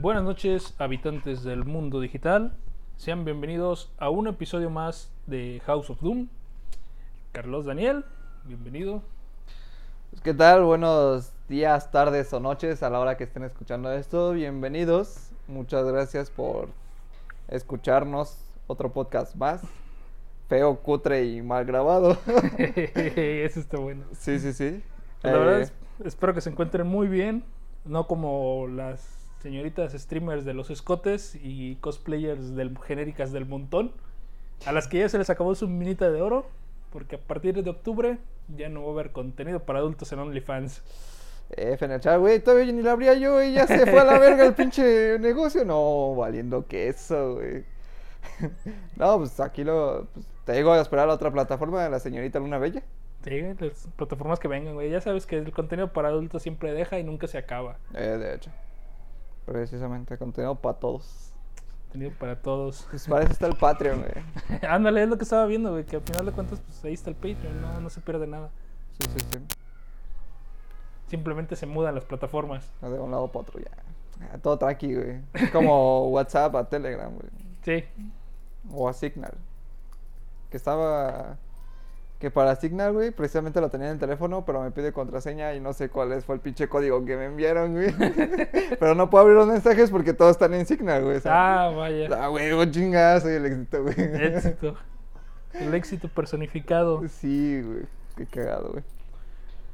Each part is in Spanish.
Buenas noches, habitantes del mundo digital. Sean bienvenidos a un episodio más de House of Doom. Carlos Daniel, bienvenido. Pues, ¿Qué tal? Buenos días, tardes o noches a la hora que estén escuchando esto. Bienvenidos. Muchas gracias por escucharnos. Otro podcast más. Feo, cutre y mal grabado. Eso está bueno. sí, sí, sí. La verdad Eh, es- espero que se encuentren muy bien, no como las señoritas streamers de los escotes y cosplayers del, genéricas del montón, a las que ya se les acabó su minita de oro, porque a partir de octubre ya no va a haber contenido para adultos en OnlyFans. F en el chat, güey, todavía ni la abría yo y ya se fue a la verga el pinche negocio. No, valiendo queso, güey. No, pues aquí lo. Pues, te digo a esperar a la otra plataforma de la señorita Luna Bella. Sí, las plataformas que vengan, güey. Ya sabes que el contenido para adultos siempre deja y nunca se acaba. Eh, de hecho. Precisamente, contenido para todos. Contenido para todos. Pues para eso está el Patreon, güey. Ándale, es lo que estaba viendo, güey, que al final de cuentas, pues ahí está el Patreon, no, no se pierde nada. Sí, sí, sí. Simplemente se mudan las plataformas. No, De un lado para otro, ya. Ah, Todo tranqui, güey. Es como WhatsApp a Telegram, güey. Sí, O a Signal. Que estaba. Que para Signal, güey, precisamente lo tenía en el teléfono, pero me pide contraseña y no sé cuál es, fue el pinche código que me enviaron, güey. pero no puedo abrir los mensajes porque todos están en Signal, güey. o sea, Ah, vaya. Ah, güey, chingada, soy el éxito, güey. Éxito. El éxito personificado. Sí, güey. Qué cagado, güey.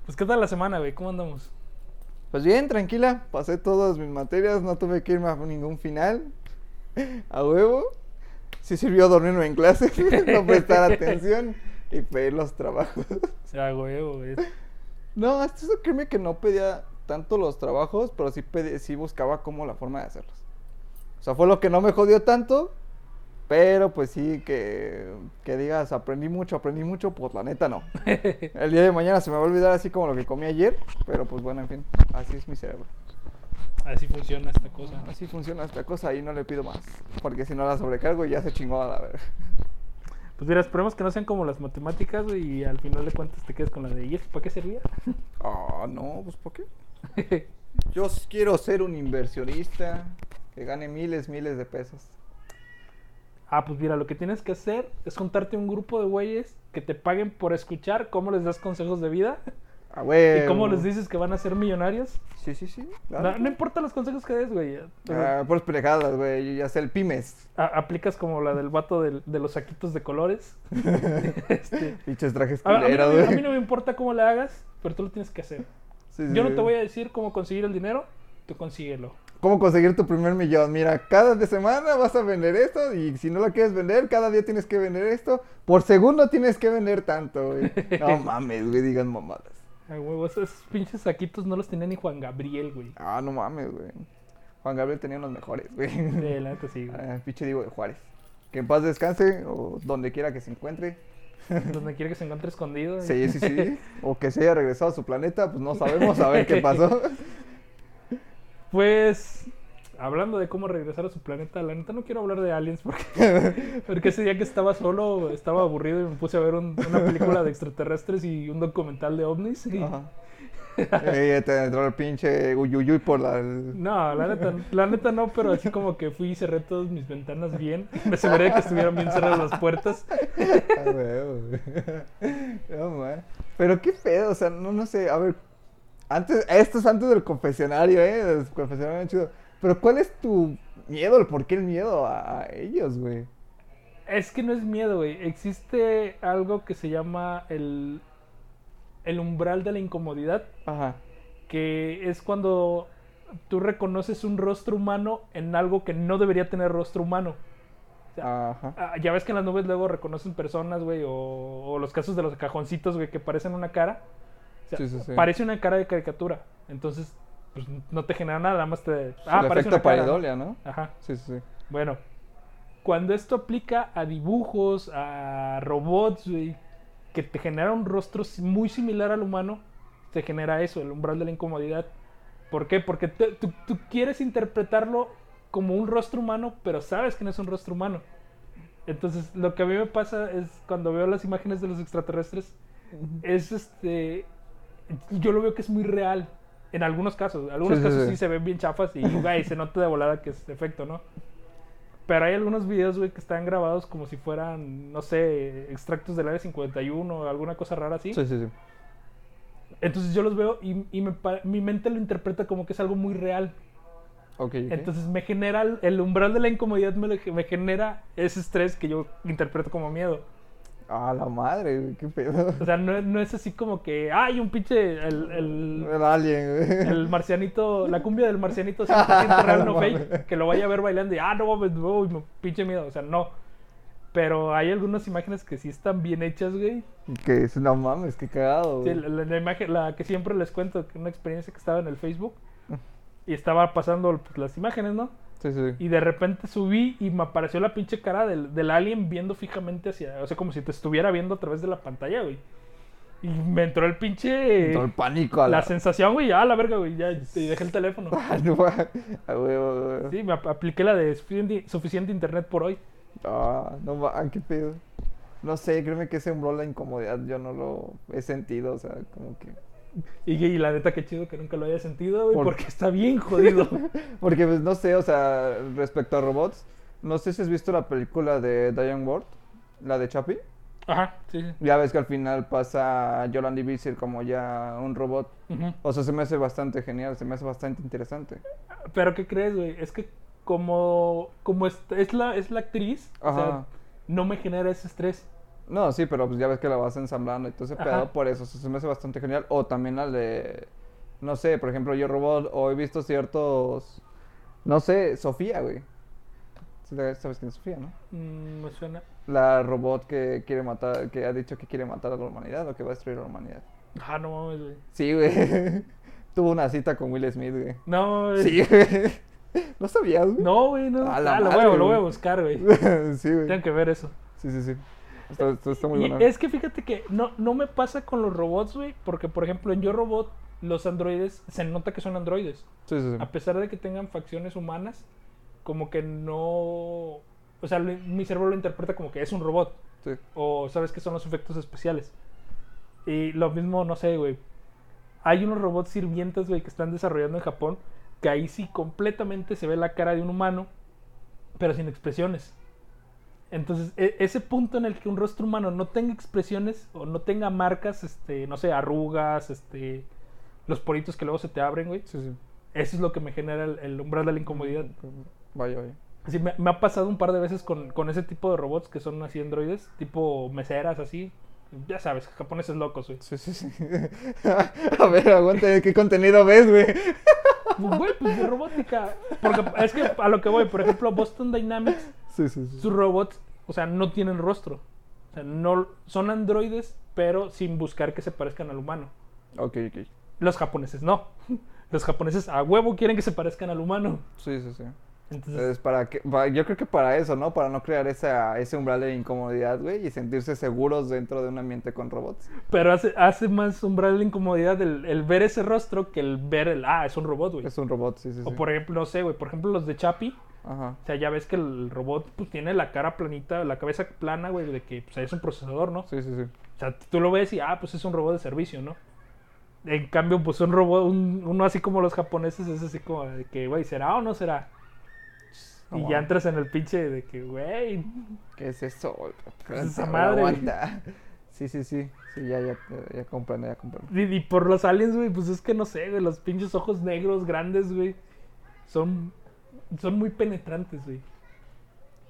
Pues, ¿qué tal la semana, güey? ¿Cómo andamos? Pues bien, tranquila, pasé todas mis materias, no tuve que irme a ningún final. A huevo. Sí sirvió dormirme en clase, no prestar atención y pedir los trabajos. Ah, güey, güey. No, hasta eso créeme que no pedía tanto los trabajos, pero sí, pedí- sí buscaba como la forma de hacerlos. O sea, fue lo que no me jodió tanto, pero pues sí que, que digas, aprendí mucho, aprendí mucho, pues la neta no. El día de mañana se me va a olvidar así como lo que comí ayer, pero pues bueno, en fin, así es mi cerebro. Así funciona esta cosa. Así funciona esta cosa y no le pido más. Porque si no la sobrecargo y ya se chingó a la verga. Pues mira, esperemos que no sean como las matemáticas, güey, y al final de cuentas te quedes con la de, ¿y para qué servía? Ah, no, pues ¿por qué? Yo quiero ser un inversionista que gane miles, miles de pesos. ah, pues mira, lo que tienes que hacer es juntarte un grupo de güeyes que te paguen por escuchar cómo les das consejos de vida Ah, güey. y cómo les dices que van a ser millonarios. Sí, sí, sí. No, claro. no importa los consejos que des, güey. Ah, puras pendejadas, güey. Ya sé el pymes. a- aplicas como la del vato del- de los saquitos de colores. Este, Pinches trajes culeros, me, a güey. mí no me importa cómo le hagas, pero tú lo tienes que hacer. Sí, sí, Yo no te voy a decir cómo conseguir el dinero, tú consíguelo. ¿Cómo conseguir tu primer millón? Mira, cada de semana vas a vender esto y si no lo quieres vender, cada día tienes que vender esto. Por segundo tienes que vender tanto, güey. No mames, güey, digan mamadas. Ay, esos pinches saquitos no los tenía ni Juan Gabriel, güey. Ah, no mames, güey. Juan Gabriel tenía unos mejores, güey. Sí, la neta sí, güey. Ah, pinche Diego de Juárez. Que en paz descanse o donde quiera que se encuentre. Donde quiera que se encuentre escondido. Sí, sí, sí. O que se haya regresado a su planeta, pues no sabemos a ver qué pasó. Pues, hablando de cómo regresar a su planeta, la neta no quiero hablar de aliens porque, porque ese día que estaba solo, estaba aburrido y me puse a ver un- una película de extraterrestres y un documental de ovnis. y- Ajá. Y te entró el pinche uyuyuy por la... el- No, la neta, la neta no, pero así como que fui y cerré todas mis ventanas bien. Me aseguré de que estuvieran bien cerradas las puertas. Ah. No, man. Pero qué pedo, o sea, no, no sé, a ver. Antes, esto es antes del confesionario, ¿eh? Del confesionario chido. Pero ¿cuál es tu miedo? ¿El por qué el miedo a, a ellos, güey? Es que no es miedo, güey. Existe algo que se llama el, el umbral de la incomodidad, Ajá. que es cuando tú reconoces un rostro humano en algo que no debería tener rostro humano. O sea, Ajá. ah, ya ves que en las nubes luego reconocen personas, güey, o, o los casos de los cajoncitos, güey, que parecen una cara. O sea, Sí, sí, sí. Parece una cara de caricatura. Entonces, pues no te genera nada, nada más te... el Ah, parece efecto paridolia, ¿no? Ajá. Sí, sí, sí. Bueno, cuando esto aplica a dibujos, a robots, güey, que te genera un rostro muy similar al humano, te genera eso, el umbral de la incomodidad. ¿Por qué? Porque te- tú, tú quieres interpretarlo como un rostro humano, pero sabes que no es un rostro humano. Entonces, lo que a mí me pasa es cuando veo las imágenes de los extraterrestres, es este. Yo lo veo que es muy real. En algunos casos. Algunos Sí, casos sí, sí. se ven bien chafas y, güey, se nota de volada que es efecto, ¿no? Pero hay algunos videos, güey, que están grabados como si fueran, no sé, extractos del área 51 o alguna cosa rara así. Sí, sí, sí. Entonces yo los veo y, y me mi mente lo interpreta como que es algo muy real. Ok, ok. Entonces me genera el, umbral de la incomodidad, me, me genera ese estrés que yo interpreto como miedo. Ah, la madre, güey, qué pedo. O sea, no, no es así como que, ay, un pinche, el, el, El alien, güey. el marcianito, la cumbia del marcianito 100% real, no No fake, mames. que lo vaya a ver bailando y, ah, no mames, pinche miedo, o sea, no. Pero hay algunas imágenes que sí están bien hechas, güey. Que es, no mames, qué cagado, Sí, güey. la, la- la imagen, la que siempre les cuento, que una experiencia que estaba en el Facebook y estaba pasando pues, las imágenes, ¿no? Sí, sí. Y de repente subí y me apareció la pinche cara del, del alien viendo fijamente hacia, o sea, como si te estuviera viendo a través de la pantalla, güey. Y me entró el pinche... Todo el pánico a la la... sensación, güey, ah, la verga, güey, ya y dejé el teléfono. Ah, no, ah, huevo, huevo. Sí, me ap- apliqué la de suficiente, suficiente internet por hoy. Ah, no va, qué pedo. No sé, créeme que ese umbral la incomodidad yo no lo he sentido, o sea, como que... Y, y la neta, qué chido que nunca lo haya sentido, güey, Por- porque está bien jodido. Porque, pues, no sé, o sea, respecto a robots, no sé si has visto la película de Diane Ward, la de Chappie. Ajá, sí, sí. Ya ves que al final pasa Yolandi Visser como ya un robot. Ujú. O sea, se me hace bastante genial, se me hace bastante interesante. Pero ¿qué crees, güey? Es que como, como es, es la, es la actriz, o sea, Ajá. no me genera ese estrés. No, sí, pero pues ya ves que la vas ensamblando y todo ese Ajá. pedo por eso, se me hace bastante genial. O también la de, no sé, por ejemplo, Yo Robot, o he visto ciertos, no sé, Sofía, güey. ¿Sabes quién es Sofía, no? Mm, me suena. La robot que quiere matar, que ha dicho que quiere matar a la humanidad o que va a destruir a la humanidad. Ah, no mames, güey. Sí, güey. Tuvo una cita con Will Smith, güey. No, es- Sí, güey. ¿No sabías, güey? No, güey, no. A la Ah, lo, madre, voy, a- lo voy a buscar, güey. sí, güey. Tengo que ver eso. Sí, sí, sí. Está, está- está muy Y bueno. es que fíjate que no, no me pasa con los robots, güey, porque por ejemplo en Yo Robot los androides se nota que son androides. Sí, sí, sí. A pesar de que tengan facciones humanas, como que no... O sea, mi cerebro lo interpreta como que es un robot. O sabes que son los efectos especiales. Y lo mismo, no sé, güey. Hay unos robots sirvientes, güey, que están desarrollando en Japón, que ahí sí completamente se ve la cara de un humano, pero sin expresiones. Entonces, e- ese punto en el que un rostro humano no tenga expresiones o no tenga marcas, este, no sé, arrugas, este, los poritos que luego se te abren, güey. Sí, sí. Eso es lo que me genera el, el umbral de la incomodidad. Vaya, vaya. Sí, me, me ha pasado un par de veces con, con ese tipo de robots que son así androides, tipo meseras, así. Ya sabes, japoneses locos, güey. Sí, sí, sí. A ver, aguanta, ¿qué contenido ves, güey? Pues, Güey, pues de robótica. Porque es que a lo que voy, por ejemplo, Boston Dynamics, Sí, sí, sí. sus robots, o sea, no tienen rostro. O sea, no, son androides, pero sin buscar que se parezcan al humano. Ok, ok. Los japoneses no. Los japoneses a huevo quieren que se parezcan al humano. Sí, sí, sí. Entonces, Es para que, pa- yo creo que para eso, ¿no? Para no crear esa, ese umbral de incomodidad, güey, y sentirse seguros dentro de un ambiente con robots. pero hace, hace más umbral la incomodidad el, el ver ese rostro que el ver el, ah, es un robot, güey. Es un robot, sí, sí, sí. O por ejemplo, no sé, güey, por ejemplo los de Chapi, Ajá. o sea, ya ves que el robot pues tiene la cara planita, la cabeza plana, güey, de que pues, es un procesador, ¿no? Sí, sí, sí. O sea, tú lo ves y, ah, pues es un robot de servicio, ¿no? En cambio, pues un robot, un- uno así como los japoneses, es así como de que, güey, ¿será o no será? Y ya entras en el pinche de que, güey, ¿Qué es eso? ¿Qué es esa madre? aguanta. Sí, sí, sí. Sí, ya, ya, ya comprendo, ya comprendo. y, y por los aliens, güey, pues es que no sé, güey, los pinches ojos negros grandes, güey, son, son muy penetrantes, güey.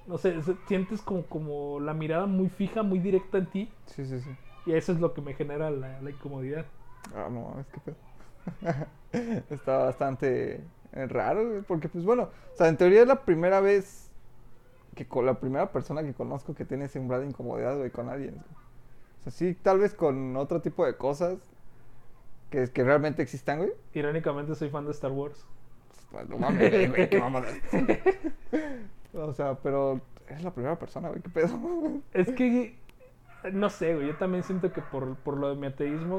No sé, sientes como, como la mirada muy fija, muy directa en ti, Sí, sí, sí. y eso es lo que me genera la, la incomodidad. Ah, no mames, qué pedo. Está bastante eh, raro, güey, porque pues bueno, o sea, en teoría es la primera vez que con la primera persona que conozco que tiene ese umbral de incomodidad, güey, con alguien. güey. O sea, sí, tal vez con otro tipo de cosas que, que realmente existan, güey. Irónicamente soy fan de Star Wars. Pues, no mames, güey, qué mamada. O sea, pero es la primera persona, güey, qué pedo. Es que, no sé, güey, yo también siento que por, por lo de mi ateísmo,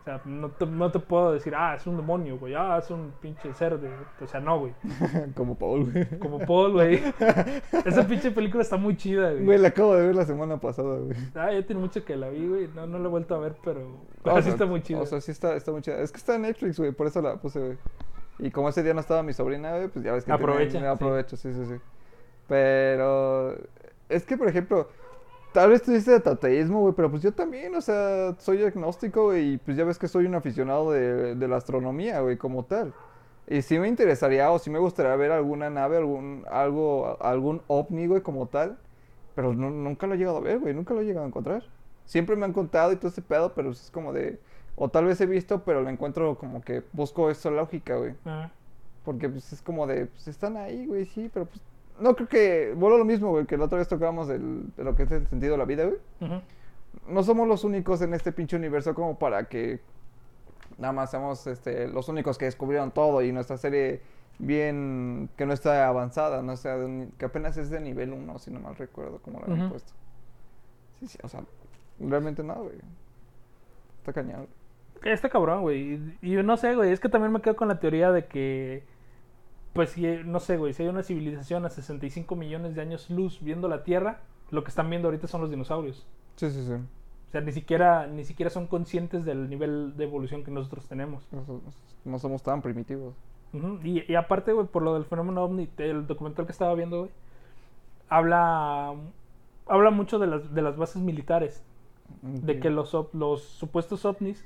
O sea, no te, no te puedo decir, ah, es un demonio, güey, ah, es un pinche ser de... O sea, no, güey. Como Paul, güey. Como Paul, güey. Esa pinche película está muy chida, güey. Güey, la acabo de ver la semana pasada, güey. Ah, ya tiene mucho que la vi, güey. No, no la he vuelto a ver, pero, pero O sí sea, está muy chida. O sea, sí está, está muy chida. Es que está en Netflix, güey, por eso la puse, güey. Y como ese día no estaba mi sobrina, pues ya ves que... Aprovecha, sí. Aprovecho, sí, sí, sí. Pero... Es que, por ejemplo... Tal vez tú dices de tateísmo, güey, pero pues yo también, o sea, soy agnóstico, güey, y pues ya ves que soy un aficionado de, de la astronomía, güey, como tal. Y sí me interesaría o sí me gustaría ver alguna nave, algún, algo, algún ovni, güey, como tal. Pero nu- nunca lo he llegado a ver, güey, nunca lo he llegado a encontrar. Siempre me han contado y todo ese pedo, pero es como de... O tal vez he visto, pero lo encuentro como que busco esa lógica, güey. Ah, Porque pues es como de, pues están ahí, güey, sí, pero pues... No creo que... Vuelvo a lo mismo, güey, que la otra vez tocábamos del- de lo que es el sentido de la vida, güey. No somos los únicos en este pinche universo como para que nada más seamos este, los únicos que descubrieron todo y nuestra serie bien que no está avanzada, no sea de un- que apenas es de nivel 1, si no mal recuerdo cómo lo habían Ujú. puesto. Sí, sí, o sea, realmente no, güey. Está cañón. Está cabrón, güey. Y y no sé, güey. Es que también me quedo con la teoría de que. Pues si, no sé, güey. Si hay una civilización a 65 millones de años luz viendo la Tierra, lo que están viendo ahorita son los dinosaurios. Sí, sí, sí. O sea, ni siquiera, ni siquiera son conscientes del nivel de evolución que nosotros tenemos. No, no somos tan primitivos. Y, y aparte, güey, por lo del fenómeno ovni, el documental que estaba viendo, güey, habla, habla mucho de las, de las bases militares. de que los, los supuestos ovnis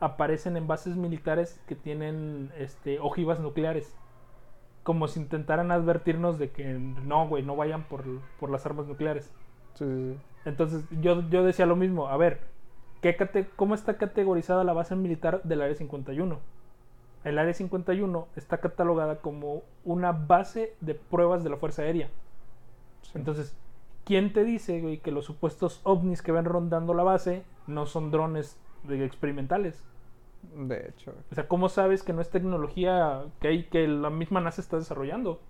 aparecen en bases militares que tienen este, ojivas nucleares. Como si intentaran advertirnos de que no, güey, no vayan por, por las armas nucleares. Sí, sí, sí. Entonces yo, yo decía lo mismo, a ver, ¿qué cate- ¿cómo está categorizada la base militar del Área 51? El Área 51 está catalogada como una base de pruebas de la Fuerza Aérea. Entonces, ¿quién te dice, güey, que los supuestos ovnis que ven rondando la base no son drones de- experimentales? De hecho. O sea, ¿cómo sabes que no es tecnología que, hay, que la misma NASA está desarrollando?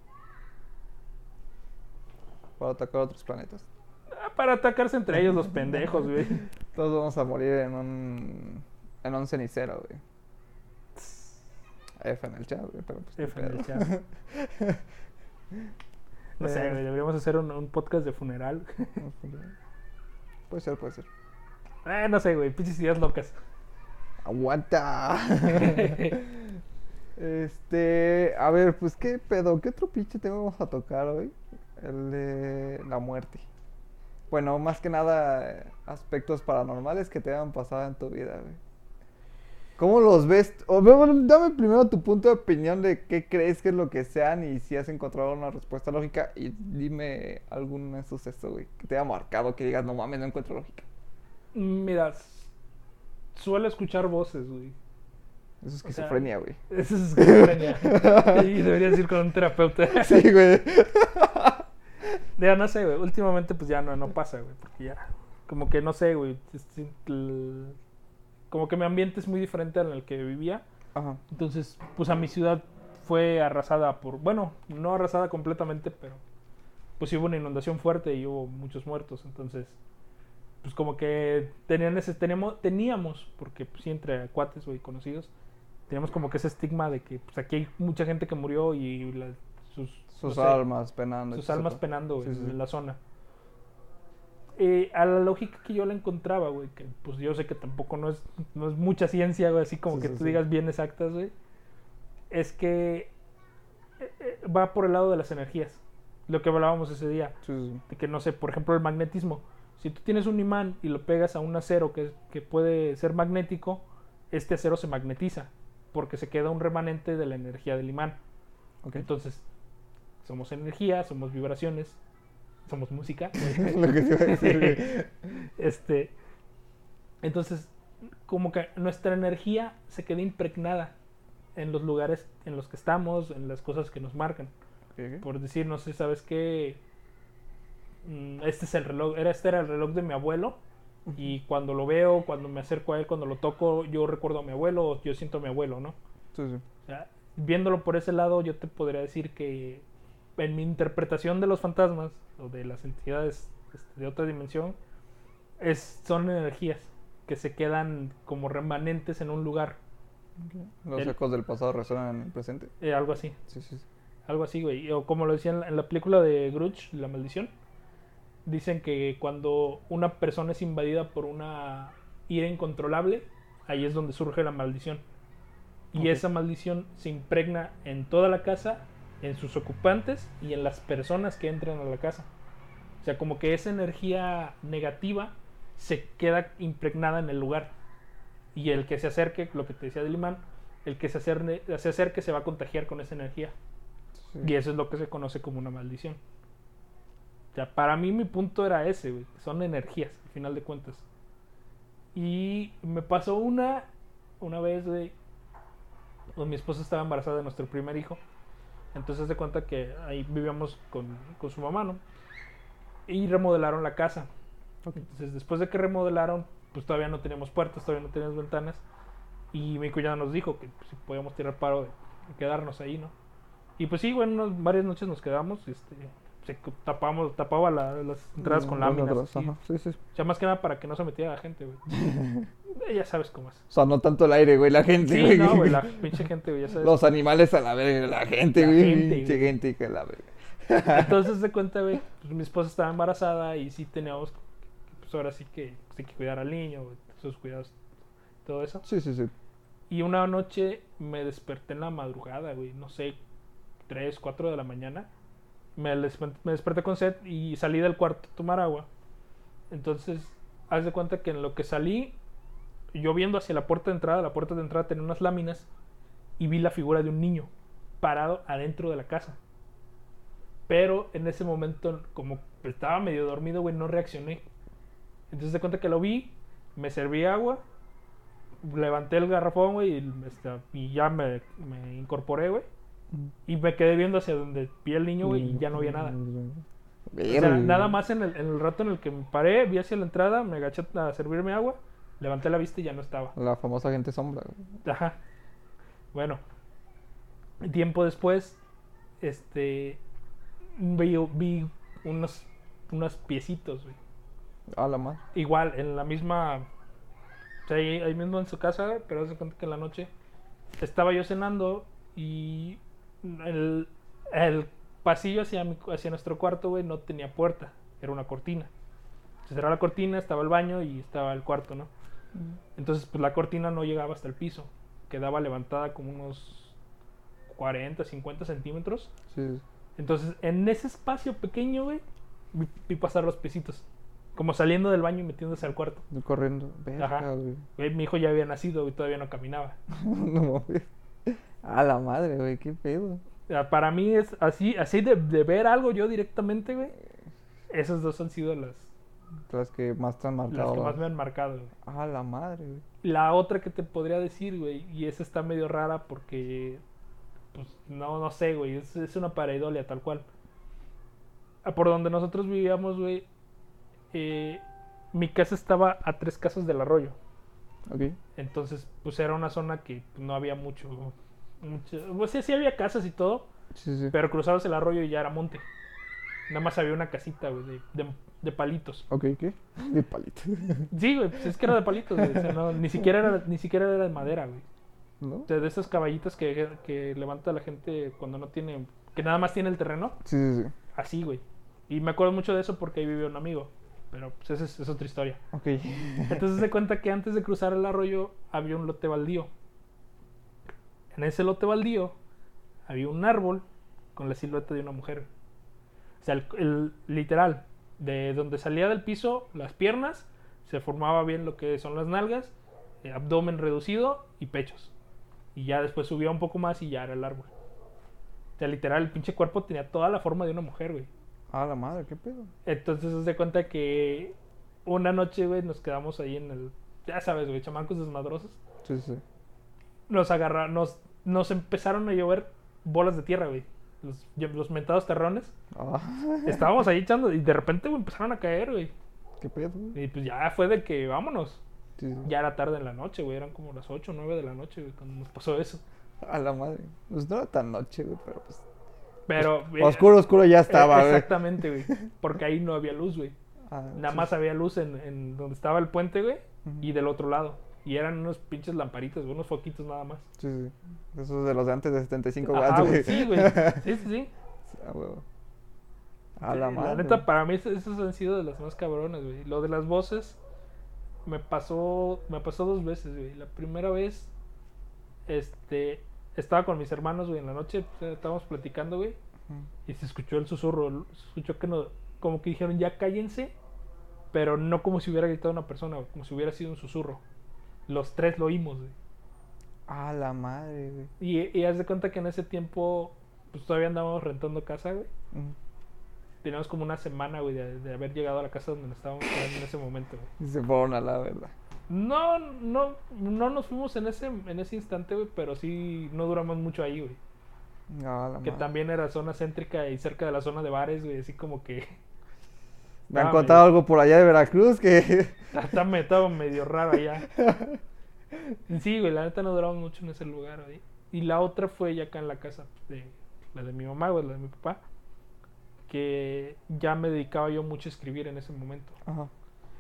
para atacar otros planetas. Ah, Para atacarse entre ellos los pendejos, güey. Todos vamos a morir en un, en un cenicero, güey. F en el chat, güey, pero pues. F en el chat. No sé, Eh, güey, deberíamos hacer un, un podcast de funeral. Puede ser, puede ser. Eh, no sé, güey, pinches ideas locas. ¡Aguanta! este. A ver, pues qué pedo, ¿qué otro pinche tema vamos a tocar hoy? El de la muerte. Bueno, más que nada, aspectos paranormales que te hayan pasado en tu vida, güey. ¿Cómo los ves? O, dame primero tu punto de opinión de qué crees que es lo que sean y si has encontrado una respuesta lógica y dime algún suceso, güey, que te haya marcado, que digas, no mames, no encuentro lógica. Mira, suelo escuchar voces, güey. Eso es O sea, esquizofrenia, güey. Eso es esquizofrenia. Y deberías ir con un terapeuta. Sí, güey. Ya no sé, güey. Últimamente, pues ya no, no pasa, güey. Porque ya. Como que no sé, güey. Como que mi ambiente es muy diferente al que vivía. Ajá. Entonces, pues a mi ciudad fue arrasada por. Bueno, no arrasada completamente, pero. Pues sí hubo una inundación fuerte y hubo muchos muertos. Entonces, pues como que tenían ese. Teníamos, teníamos porque pues sí, entre cuates, güey, conocidos. Teníamos como que ese estigma de que pues aquí hay mucha gente que murió y la- sus. no Sus sé, almas penando. sus almas penando güey, Sí, sí, sí. en la zona. Eh, a la lógica que yo la encontraba, güey, que pues yo sé que tampoco no es, no es mucha ciencia, güey, así como Sí, que tú digas bien exactas, güey, es que eh, eh, va por el lado de las energías. Lo que hablábamos ese día, de que no sé, por ejemplo, el magnetismo. Si tú tienes un imán y lo pegas a un acero que, que puede ser magnético, este acero se magnetiza, porque se queda un remanente de la energía del imán. Entonces, somos energía, somos vibraciones, somos música. Lo que iba a decir, este, entonces, como que nuestra energía se queda impregnada en los lugares en los que estamos, en las cosas que nos marcan. Por decir, no sé, ¿sabes qué? Mm, Este es el reloj, era, este era el reloj de mi abuelo. Y cuando lo veo, cuando me acerco a él, cuando lo toco, yo recuerdo a mi abuelo, yo siento a mi abuelo, ¿no? Sí, sí. O sea, viéndolo por ese lado, yo te podría decir que en mi interpretación de los fantasmas o de las entidades este, de otra dimensión, es, son energías. que se quedan como remanentes en un lugar. Los El- ecos del pasado resuenan en el presente. eh, algo así. Sí, sí, sí. Algo así, güey. O como lo decían en la, en la película de Grudge, La Maldición. Dicen que cuando una persona es invadida por una ira incontrolable, ahí es donde surge la maldición. Y esa maldición se impregna en toda la casa, en sus ocupantes y en las personas que entran a la casa. O sea, como que esa energía negativa se queda impregnada en el lugar. Y el que se acerque, lo que te decía Dilimán, el que se acerque, se acerque se va a contagiar con esa energía. Sí. Y eso es lo que se conoce como una maldición. Sea, para mí mi punto era ese, güey. Son energías, al final de cuentas. Y me pasó una, una vez, güey. Mi esposa estaba embarazada de nuestro primer hijo. Entonces de cuenta que ahí vivíamos con, con su mamá, ¿no? Y remodelaron la casa. Entonces después de que remodelaron, pues todavía no teníamos puertas, todavía no teníamos ventanas. Y mi cuñado nos dijo que pues, si podíamos tirar paro de, de quedarnos ahí, ¿no? Y pues sí, bueno, unas- varias noches nos quedamos. Este, se tapamos, tapaba la- las entradas con Las láminas. así. ajá. Sí, sí. O sea, más que nada para que no se metiera la gente, güey. Ya sabes cómo es. O sea, no tanto el aire, güey, la gente, Sí, güey. no, güey, la pinche gente, güey, ya sabes. Los animales a la verga, la gente, La güey. gente, Pinche güey. gente que la verga. Entonces de cuenta, güey, pues, mi esposa estaba embarazada y sí teníamos, pues ahora sí que, sí que cuidar al niño, güey, sus cuidados, todo eso. Sí, sí, sí. Y una noche me desperté en la madrugada, güey, no sé, 3, 4 de la mañana. Me, me desperté con sed y salí del cuarto a tomar agua. Entonces, haz de cuenta que en lo que salí, yo viendo hacia la puerta de entrada, la puerta de entrada tenía unas láminas y vi la figura de un niño parado adentro de la casa. Pero en ese momento, como estaba medio dormido, güey, no reaccioné. Entonces de cuenta que lo vi, me serví agua, levanté el garrafón, y, este, y ya me incorporé, güey. Y me quedé viendo hacia donde vi al niño, güey, y ya no había nada. O sea, nada más en el, en el rato en el que me paré, vi hacia la entrada, me agaché a servirme agua, levanté la vista y ya no estaba. La famosa gente sombra, güey. Ajá. Bueno, tiempo después, este, vi, vi unos, unos piecitos, güey. A la madre. Igual, en la misma, o sea, ahí, ahí mismo en su casa, pero se cuenta que en la noche estaba yo cenando y el, el pasillo hacia, mi- hacia nuestro cuarto, güey, no tenía puerta, era una cortina. Se cerraba la cortina, estaba el baño y estaba el cuarto, ¿no? Entonces, pues la cortina no llegaba hasta el piso, quedaba levantada como unos 40, 50 centímetros. Sí. Entonces, en ese espacio pequeño, güey, vi, vi pasar los piecitos. Como saliendo del baño y metiéndose al cuarto. Corriendo. Verga, Ajá. güey. Güey, mi hijo ya había nacido y todavía no caminaba. no mames. A la madre, güey, qué pedo. Para mí es así, así de, de ver algo yo directamente, güey. Esas dos han sido las, Las que más te han las marcado. que más me han marcado. güey. A la madre, güey. La otra que te podría decir, güey, y esa está medio rara porque, pues, no, no sé, güey, es, es una pareidolia tal cual. Ah, Por donde nosotros vivíamos, güey, eh, mi casa estaba a tres casas del arroyo. Ok. Entonces, pues era una zona que no había mucho, mucho pues sí, sí había casas y todo, Sí, sí. pero cruzabas el arroyo y ya era monte. Nada más había una casita, güey, de, de- de palitos. Ok, ¿qué? De palito. Sí, güey, pues es que era de palitos, güey. o sea, no, ni, siquiera era, ni siquiera era de madera, güey. ¿No? O sea, de esas caballitas que, que levanta la gente cuando no tiene, que nada más tiene el terreno. Sí, sí, sí. Así, güey. Y me acuerdo mucho de eso porque ahí vivía un amigo. Pero pues esa es, es otra historia. Ok. Entonces se cuenta que antes de cruzar el arroyo había un lote baldío. En ese lote baldío había un árbol con la silueta de una mujer. O sea, el, el- literal, de donde salía del piso las piernas, se formaba bien lo que son las nalgas, eh, abdomen reducido y pechos. Y ya después subía un poco más y ya era el árbol. O sea, literal, el pinche cuerpo tenía toda la forma de una mujer, güey. A la madre, ¿qué pedo? Entonces se cuenta que una noche, güey, nos quedamos ahí en el. Ya sabes, güey, chamacos desmadrosos. Sí, sí. Nos agarraron, nos, nos empezaron a llover bolas de tierra, güey. Los, los mentados terrones. Ah, Estábamos ahí echando y de repente, güey, empezaron a caer, güey. ¿qué pedo? Y pues ya fue de que vámonos. Sí, sí. Ya era tarde en la noche, güey. Eran como las 8 o 9 de la noche, güey, cuando nos pasó eso. A la madre. Pues no era tan noche, güey, pero pues. Pero. güey, Oscuro, oscuro ya eh, estaba, güey. Exactamente, güey. Porque ahí no había luz, güey. Ah, Nada sí. más había luz en, en donde estaba el puente, güey, y del otro lado. Y eran unos pinches lamparitas, güey, unos foquitos nada más. Sí, sí. Esos de los de antes de 75 Ajá, watts, güey, sí, güey. Sí, sí, sí. Ah, huevo. A la madre. neta, para mí esas han sido de las más cabronas, güey. Lo de las voces me pasó, me pasó dos veces, güey. La primera vez, este, estaba con mis hermanos, güey, en la noche, pues, estábamos platicando, güey, y se escuchó el susurro, se escuchó que no, como que dijeron ya cállense, pero no como si hubiera gritado una persona, güey, como si hubiera sido un susurro. Los tres lo oímos, güey. A la madre, güey. Y, y haz de cuenta que en ese tiempo, pues todavía andábamos rentando casa, güey. Ujú. Teníamos como una semana, güey, de, de haber llegado a la casa donde nos estábamos quedando en ese momento, güey. Y se fueron a la verdad. No, no, no nos fuimos en ese, en ese instante, güey, pero sí no duramos mucho ahí, güey. A la Que madre. también era zona céntrica y cerca de la zona de bares, güey, así como que Me han Ah, contado medio- algo por allá de Veracruz que. estaba, me- estaba medio raro allá. Sí, güey, la neta no duramos mucho en ese lugar, güey. Y la otra fue ya acá en la casa de la de mi mamá, güey, la de mi papá, que ya me dedicaba yo mucho a escribir en ese momento. Ajá.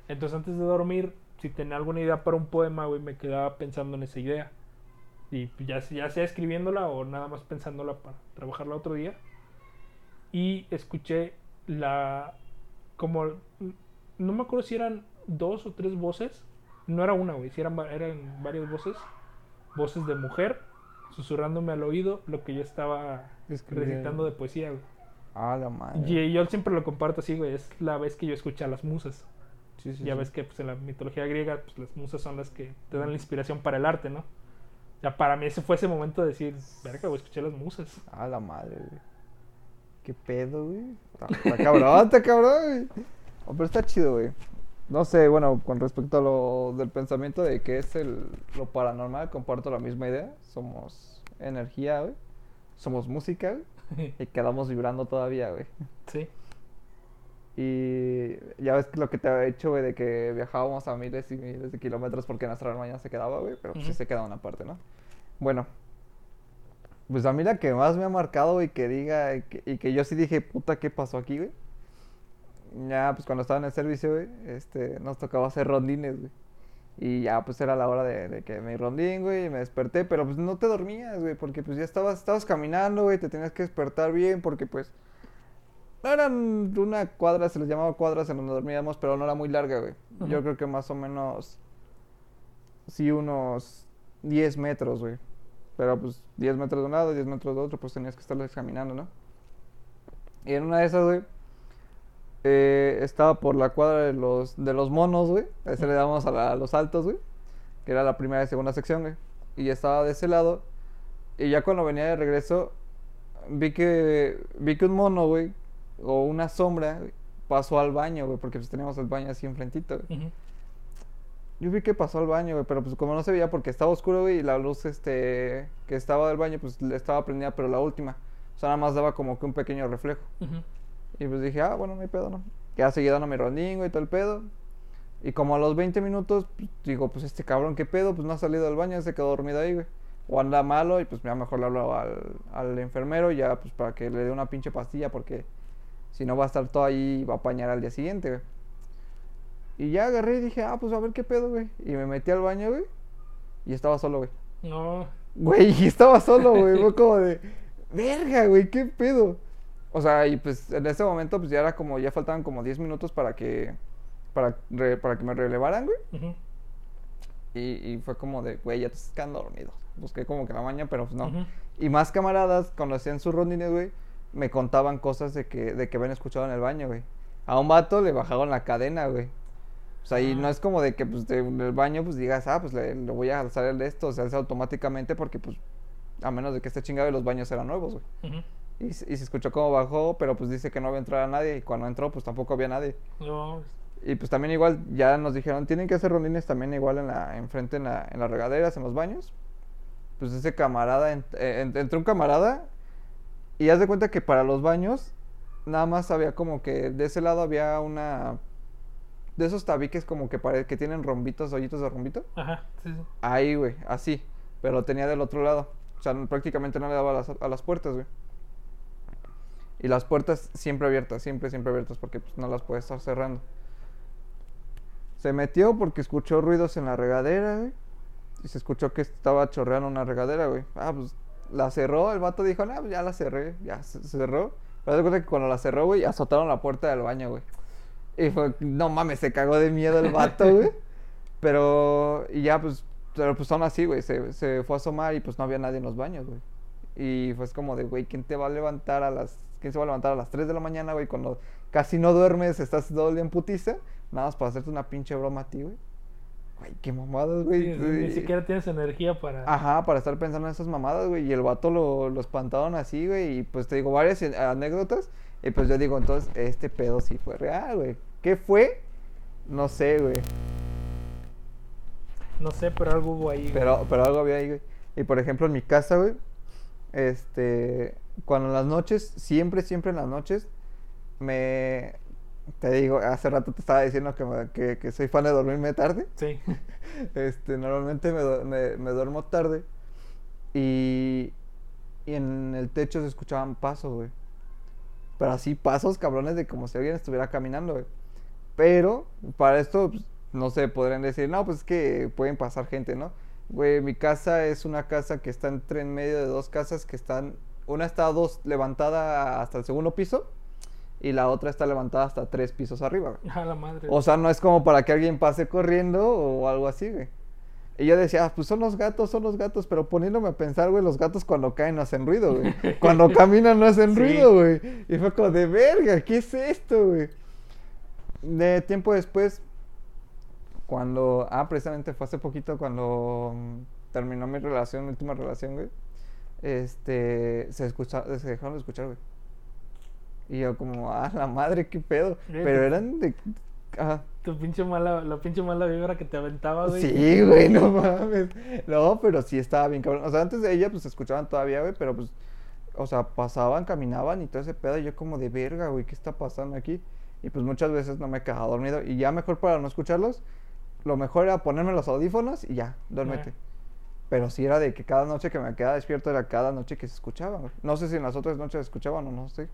Entonces antes de dormir, si tenía alguna idea para un poema, güey, me quedaba pensando en esa idea. Y pues, ya, ya sea escribiéndola o nada más pensándola para trabajarla otro día. Y escuché la... como... No me acuerdo si eran dos o tres voces. No era una, güey, si eran, eran varias voces. Voces de mujer susurrándome al oído lo que yo estaba Escribiendo. recitando de poesía, güey. A la madre. Y yo siempre lo comparto así, güey. Es la vez que yo escuché a las musas. Sí, sí, ya sí. ves que pues, en la mitología griega pues, las musas son las que te dan la inspiración para el arte, ¿no? Ya para mí ese fue ese momento de decir, verga, güey, escuché las musas. A la madre, güey. ¿Qué pedo, güey? Está, está cabrón, está cabrón, güey. Oh, pero está chido, güey. No sé, bueno, con respecto a lo del pensamiento de que es el, lo paranormal, comparto la misma idea. Somos energía, güey. Somos música, güey. Y quedamos vibrando todavía, güey. sí. Y ya ves lo que te había hecho, güey, de que viajábamos a miles y miles de kilómetros porque nuestra ya se quedaba, güey, pero pues sí se queda una parte, ¿no? Bueno, pues a mí la que más me ha marcado, güey, que diga y que, y que yo sí dije, puta, ¿qué pasó aquí, güey? Ya, pues cuando estaba en el servicio, güey, este, nos tocaba hacer rondines, güey. Y ya, pues era la hora de, de que me rondín, güey, y me desperté, pero pues no te dormías, güey, porque pues ya estabas, estabas caminando, güey, te tenías que despertar bien, porque pues no eran una cuadra, se les llamaba cuadras en donde dormíamos, pero no era muy larga, güey. Yo creo que más o menos, sí, unos 10 metros, güey. Pero pues 10 metros de un lado, 10 metros de otro, pues tenías que estarles caminando, ¿no? Y en una de esas, güey, eh, estaba por la cuadra de los, de los monos, güey. A ese le damos a, la- a los altos, güey. Que era la primera y segunda sección, güey. Y estaba de ese lado. Y ya cuando venía de regreso, vi que, vi que un mono, güey, o una sombra, güey, pasó al baño, güey, porque pues teníamos el baño así enfrentito, güey. Ujú. Yo vi que pasó al baño, güey, pero pues como no se veía porque estaba oscuro, güey, y la luz, este, que estaba del baño, pues le estaba prendida, pero la última. O sea, nada más daba como que un pequeño reflejo. Y pues dije, ah, bueno, no hay pedo, ¿no? Ya seguí dando mi rondín, güey, todo el pedo. Y como a los 20 minutos, pues, digo, pues este cabrón, ¿qué pedo? Pues no ha salido del baño, se quedó dormido ahí, güey. O anda malo, y pues ya mejor le hablo al, al enfermero, ya pues para que le dé una pinche pastilla, porque si no va a estar todo ahí y va a apañar al día siguiente, güey. Y ya agarré y dije, ah, pues a ver qué pedo, güey. Y me metí al baño, güey. Y estaba solo, güey. No. Güey, y estaba solo, güey. Fue como de, verga, güey, qué pedo. O sea, y pues en ese momento, pues ya era como, ya faltaban como 10 minutos para que, para, re- para que me relevaran, güey. Y, y fue como de, güey, ya te estás quedando dormido. Busqué como que la maña, pero pues no. Y más camaradas, cuando hacían sus rondines, güey, me contaban cosas de que, de que habían escuchado en el baño, güey. A un vato le bajaron la cadena, güey. O sea, y Ah. no es como de que pues de- en el baño pues digas, ah, pues le, le voy a alzar el de esto, se hace automáticamente porque pues a menos de que esté chingado y los baños eran nuevos, güey. Y, se- y se escuchó cómo bajó, pero pues dice que no había entrado a nadie y cuando entró pues tampoco había nadie. No. Y pues también igual ya nos dijeron, tienen que hacer rondines también igual en la enfrente en, la, en las regaderas, en los baños. Pues ese camarada, ent- eh, ent- entró un camarada y haz de cuenta que para los baños nada más había como que de ese lado había una de esos tabiques como que pare- que tienen rombitos, hoyitos de rombito. Ajá. Sí, sí. Ahí, güey, así, pero lo tenía del otro lado. O sea, no- prácticamente no le daba a las, a las puertas, güey. Y las puertas siempre abiertas, siempre, siempre abiertas, porque pues no las puedes estar cerrando. Se metió porque escuchó ruidos en la regadera, güey. Y se escuchó que estaba chorreando una regadera, güey. Ah, pues la cerró. El vato dijo, no, pues ya la cerré. Ya se se cerró. Pero de cuenta que cuando la cerró, güey, azotaron la puerta del baño, güey. Y fue, no mames, se cagó de miedo el vato, güey. Pero, y ya, pues, pero pues son así, güey. Se, se fue a asomar y pues no había nadie en los baños, güey. Y fue como de, güey, ¿quién te va a levantar a las... ¿Quién se va a levantar a las 3 de la mañana, güey? Cuando casi no duermes, estás todo el día en putiza. Nada más para hacerte una pinche broma a ti, güey. Güey, qué mamadas, güey. Sí, ni siquiera tienes energía para. Ajá, para estar pensando en esas mamadas, güey. Y el vato lo, lo espantaron así, güey. Y pues te digo, varias eh, anécdotas. Y pues yo digo, entonces, este pedo sí fue real, güey. ¿Qué fue? No sé, güey. No sé, pero algo hubo ahí. güey. Pero, pero algo había ahí, güey. Y por ejemplo, en mi casa, güey. Este. Cuando en las noches, siempre, siempre en las noches, me. Te digo, hace rato te estaba diciendo que, me- que, que soy fan de dormirme tarde. Sí. Este, normalmente me, me- me duermo tarde y, y en el techo se escuchaban pasos, güey. Pero así pasos cabrones de como si alguien estuviera caminando, güey. Pero para esto, pues, no sé, podrían decir, no, pues es que pueden pasar gente, ¿no? Güey, mi casa es una casa que está entre en medio de dos casas que están, una está dos levantada hasta el segundo piso y la otra está levantada hasta tres pisos arriba, güey. A la madre. O sea, no es como para que alguien pase corriendo o algo así, güey. Y yo decía, ah, pues son los gatos, son los gatos, pero poniéndome a pensar, güey, los gatos cuando caen no hacen ruido, güey. Cuando caminan no hacen Sí. ruido, güey. Y fue como de verga, ¿qué es esto, güey? De tiempo después, cuando, ah, precisamente fue hace poquito cuando mm, terminó mi relación, mi última relación, güey. Este, se escucha, se dejaron de escuchar, güey. Y yo como, ah, la madre, qué pedo. Pero eran de, ajá. Tu pinche mala, la pinche mala vibra que te aventaba, güey. Sí, güey, no mames. No, pero sí estaba bien cabrón. O sea, antes de ella, pues se escuchaban todavía, güey, pero pues, o sea, pasaban, caminaban y todo ese pedo. Y yo como de verga, güey, ¿qué está pasando aquí? Y pues muchas veces no me quedaba dormido. Y ya mejor para no escucharlos, lo mejor era ponerme los audífonos y ya, duérmete. Pero sí era de que cada noche que me quedaba despierto era cada noche que se escuchaba. No sé si en las otras noches se escuchaban o no sé.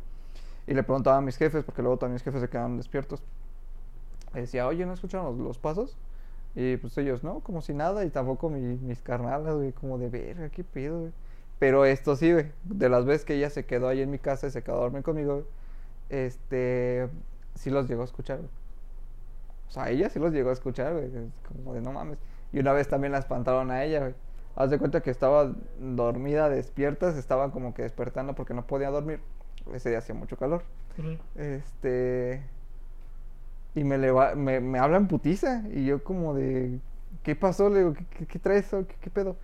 Y le preguntaba a mis jefes, porque luego también mis jefes se quedaban despiertos. Le decía, oye, ¿no escucharon los, los pasos? Y pues ellos, no, como si nada. Y tampoco mi- mis carnalas, güey, como de verga, qué pedo, güey. Pero esto sí, güey. De las veces que ella se quedó ahí en mi casa y se quedó a dormir conmigo, güey, este, sí los llegó a escuchar, güey. O sea, ella sí los llegó a escuchar, güey. Como de no mames. Y una vez también la espantaron a ella, güey. Haz de cuenta que estaba dormida, despierta, se estaba como que despertando porque no podía dormir. Ese día hacía mucho calor. Ujú. Este. Y me, leva- me, me habla en putiza. Y yo, como de. ¿Qué pasó? Le digo, ¿qué, qué, qué traes? ¿Qué, qué pedo?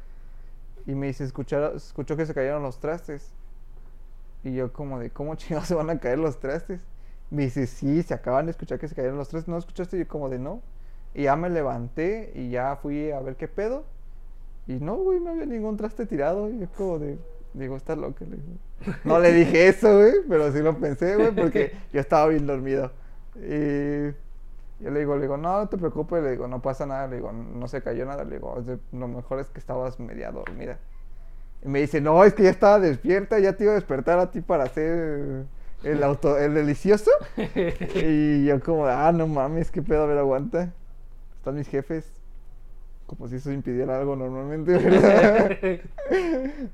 Y me dice, escuchar, escuchó que se cayeron los trastes. Y yo, como de, ¿cómo chingados se van a caer los trastes? Me dice, sí, se acaban de escuchar que se cayeron los trastes. ¿No escuchaste? Y yo, como de, no. Y ya me levanté y ya fui a ver qué pedo. Y no, güey, no había ningún traste tirado. Y yo, como de, digo. Le digo. No le dije eso, güey, pero sí lo pensé, güey, porque yo estaba bien dormido. Y yo le digo, le digo, no, no te preocupes, le digo, no pasa nada, le digo, no se cayó nada, le digo, "Es de- lo mejor es que estabas media dormida. Y me dice, no, es que ya estaba despierta, ya te iba a despertar a ti para hacer el auto, el delicioso. Y yo como, ah, no mames, qué pedo, a ver, aguanta. Están mis jefes. Como si eso impidiera algo normalmente, ¿verdad?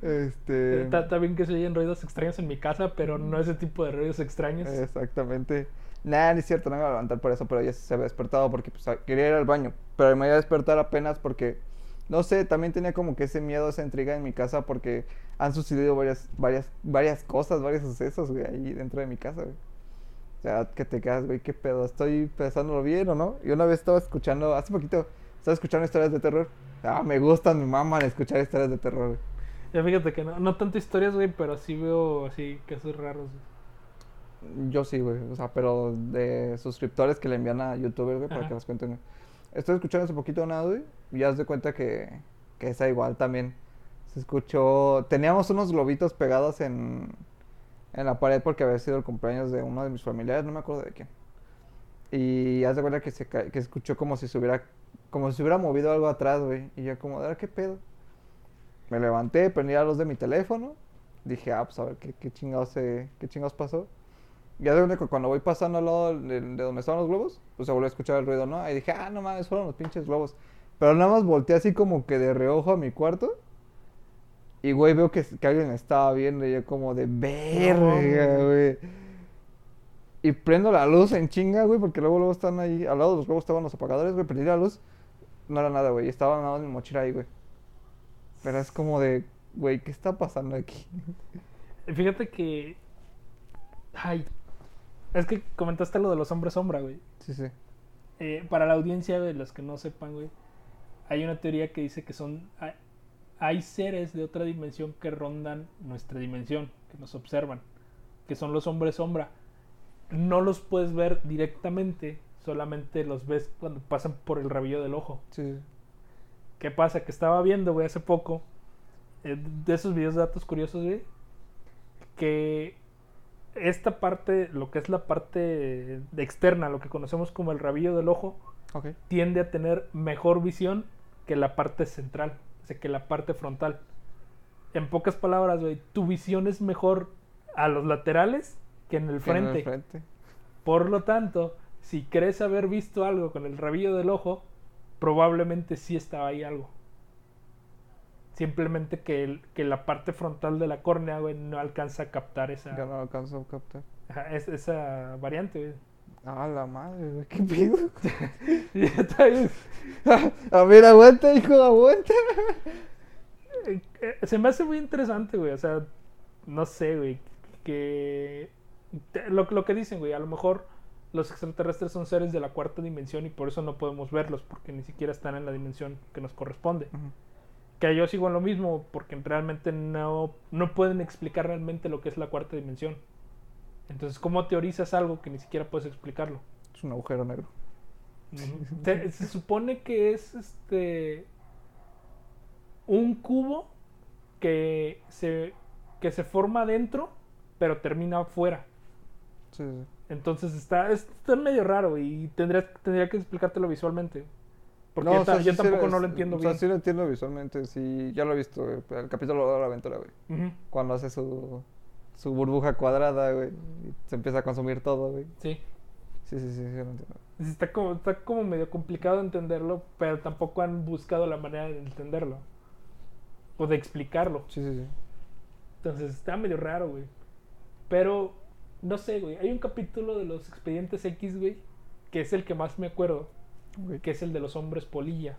este... Está, está bien que se oyen ruidos extraños en mi casa, pero no ese tipo de ruidos extraños. Exactamente. Nah, no es cierto, no me iba a levantar por eso, pero ella se había despertado porque pues, quería ir al baño. Pero me iba a despertar apenas porque, no sé, también tenía como que ese miedo, esa intriga en mi casa porque han sucedido varias, varias, varias cosas, varios sucesos, güey, ahí dentro de mi casa, güey. O sea, que te quedas, güey, qué pedo, estoy pensándolo bien o no. Y una vez estaba escuchando, hace poquito, estaba escuchando historias de terror. Ah, me gustan, me maman escuchar historias de terror, güey. Ya fíjate que no, no tanto historias, güey, pero sí veo así casos raros. güey. Yo sí, güey. O sea, pero de suscriptores que le envían a youtubers, güey, para Ajá. que los cuenten. Estoy escuchando hace poquito una, güey. Y ya haz de cuenta que, que igual también. Se escuchó. Teníamos unos globitos pegados en, en la pared porque había sido el cumpleaños de uno de mis familiares, no me acuerdo de quién. Y haz de cuenta que se que escuchó como si se hubiera. Como si hubiera movido algo atrás, güey. Y yo como, "Ah, ¿qué pedo? Me levanté, prendí la luz de mi teléfono. Dije, ah, pues a ver qué, qué chingados qué chingados pasó. Ya de donde cuando voy pasando al lado de, de donde estaban los globos, pues se volvió a escuchar el ruido, ¿no? Y dije, ah, no mames, fueron los pinches globos. Pero nada más volteé así como que de reojo a mi cuarto. Y, güey, veo que, que alguien estaba viendo y yo como de verga, No. güey. Y prendo la luz en chinga, güey, porque luego, luego están ahí, al lado de los globos estaban los apagadores, güey, prendí la luz. No era nada, güey, estaba nada en mi mochila ahí, güey. Pero es como de, güey, ¿qué está pasando aquí? Fíjate que. Ay. Es que comentaste lo de los hombres sombra, güey. Sí, sí. Eh, para la audiencia, de los que no sepan, güey, hay una teoría que dice que son. Hay, hay seres de otra dimensión que rondan nuestra dimensión, que nos observan, que son los hombres sombra. No los puedes ver directamente, solamente los ves cuando pasan por el rabillo del ojo. Sí, sí. ¿Qué pasa? Que estaba viendo, güey, hace poco, eh, de esos videos de datos curiosos, güey, que esta parte, lo que es la parte externa, lo que conocemos como el rabillo del ojo, tiende a tener mejor visión que la parte central, o sea, que la parte frontal. En pocas palabras, güey, tu visión es mejor a los laterales que en el Que en el frente. frente. Por lo tanto, si crees haber visto algo con el rabillo del ojo, probablemente sí estaba ahí algo. Simplemente que, el- que la parte frontal de la córnea, güey, no alcanza a captar Ya esa, no alcanzo a captar. ajá, es- esa variante, güey. Ah, la madre, güey, qué pido. Y está ahí. a ver, aguanta, hijo, aguanta. Eh, eh, Se me hace muy interesante, güey. O sea, no sé, güey. Que. Lo, lo que dicen, güey. A lo mejor los extraterrestres son seres de la cuarta dimensión y por eso no podemos verlos, porque ni siquiera están en la dimensión que nos corresponde. Ujú. Que yo sigo en lo mismo, porque realmente no, no pueden explicar realmente lo que es la cuarta dimensión. Entonces, ¿cómo teorizas algo que ni siquiera puedes explicarlo? Es un agujero negro. Se, se supone que es este un cubo que se que se forma adentro, pero termina afuera. Sí, sí. Entonces está, está medio raro y tendría, tendría que explicártelo visualmente. Porque No, yo, o sea, ta- yo sí, sí tampoco no lo entiendo o sea, bien. sí lo entiendo visualmente, sí, ya lo he visto, güey, el capítulo de la aventura, güey. Cuando hace su, su burbuja cuadrada, güey, y se empieza a consumir todo, güey. Sí. Sí, sí, sí, sí, lo entiendo. Está como, está como medio complicado entenderlo, pero tampoco han buscado la manera de entenderlo. O de explicarlo. Sí, sí, sí. Entonces está medio raro, güey. Pero, no sé, güey. Hay un capítulo de los expedientes X, güey, que es el que más me acuerdo, Que es el de los hombres polilla.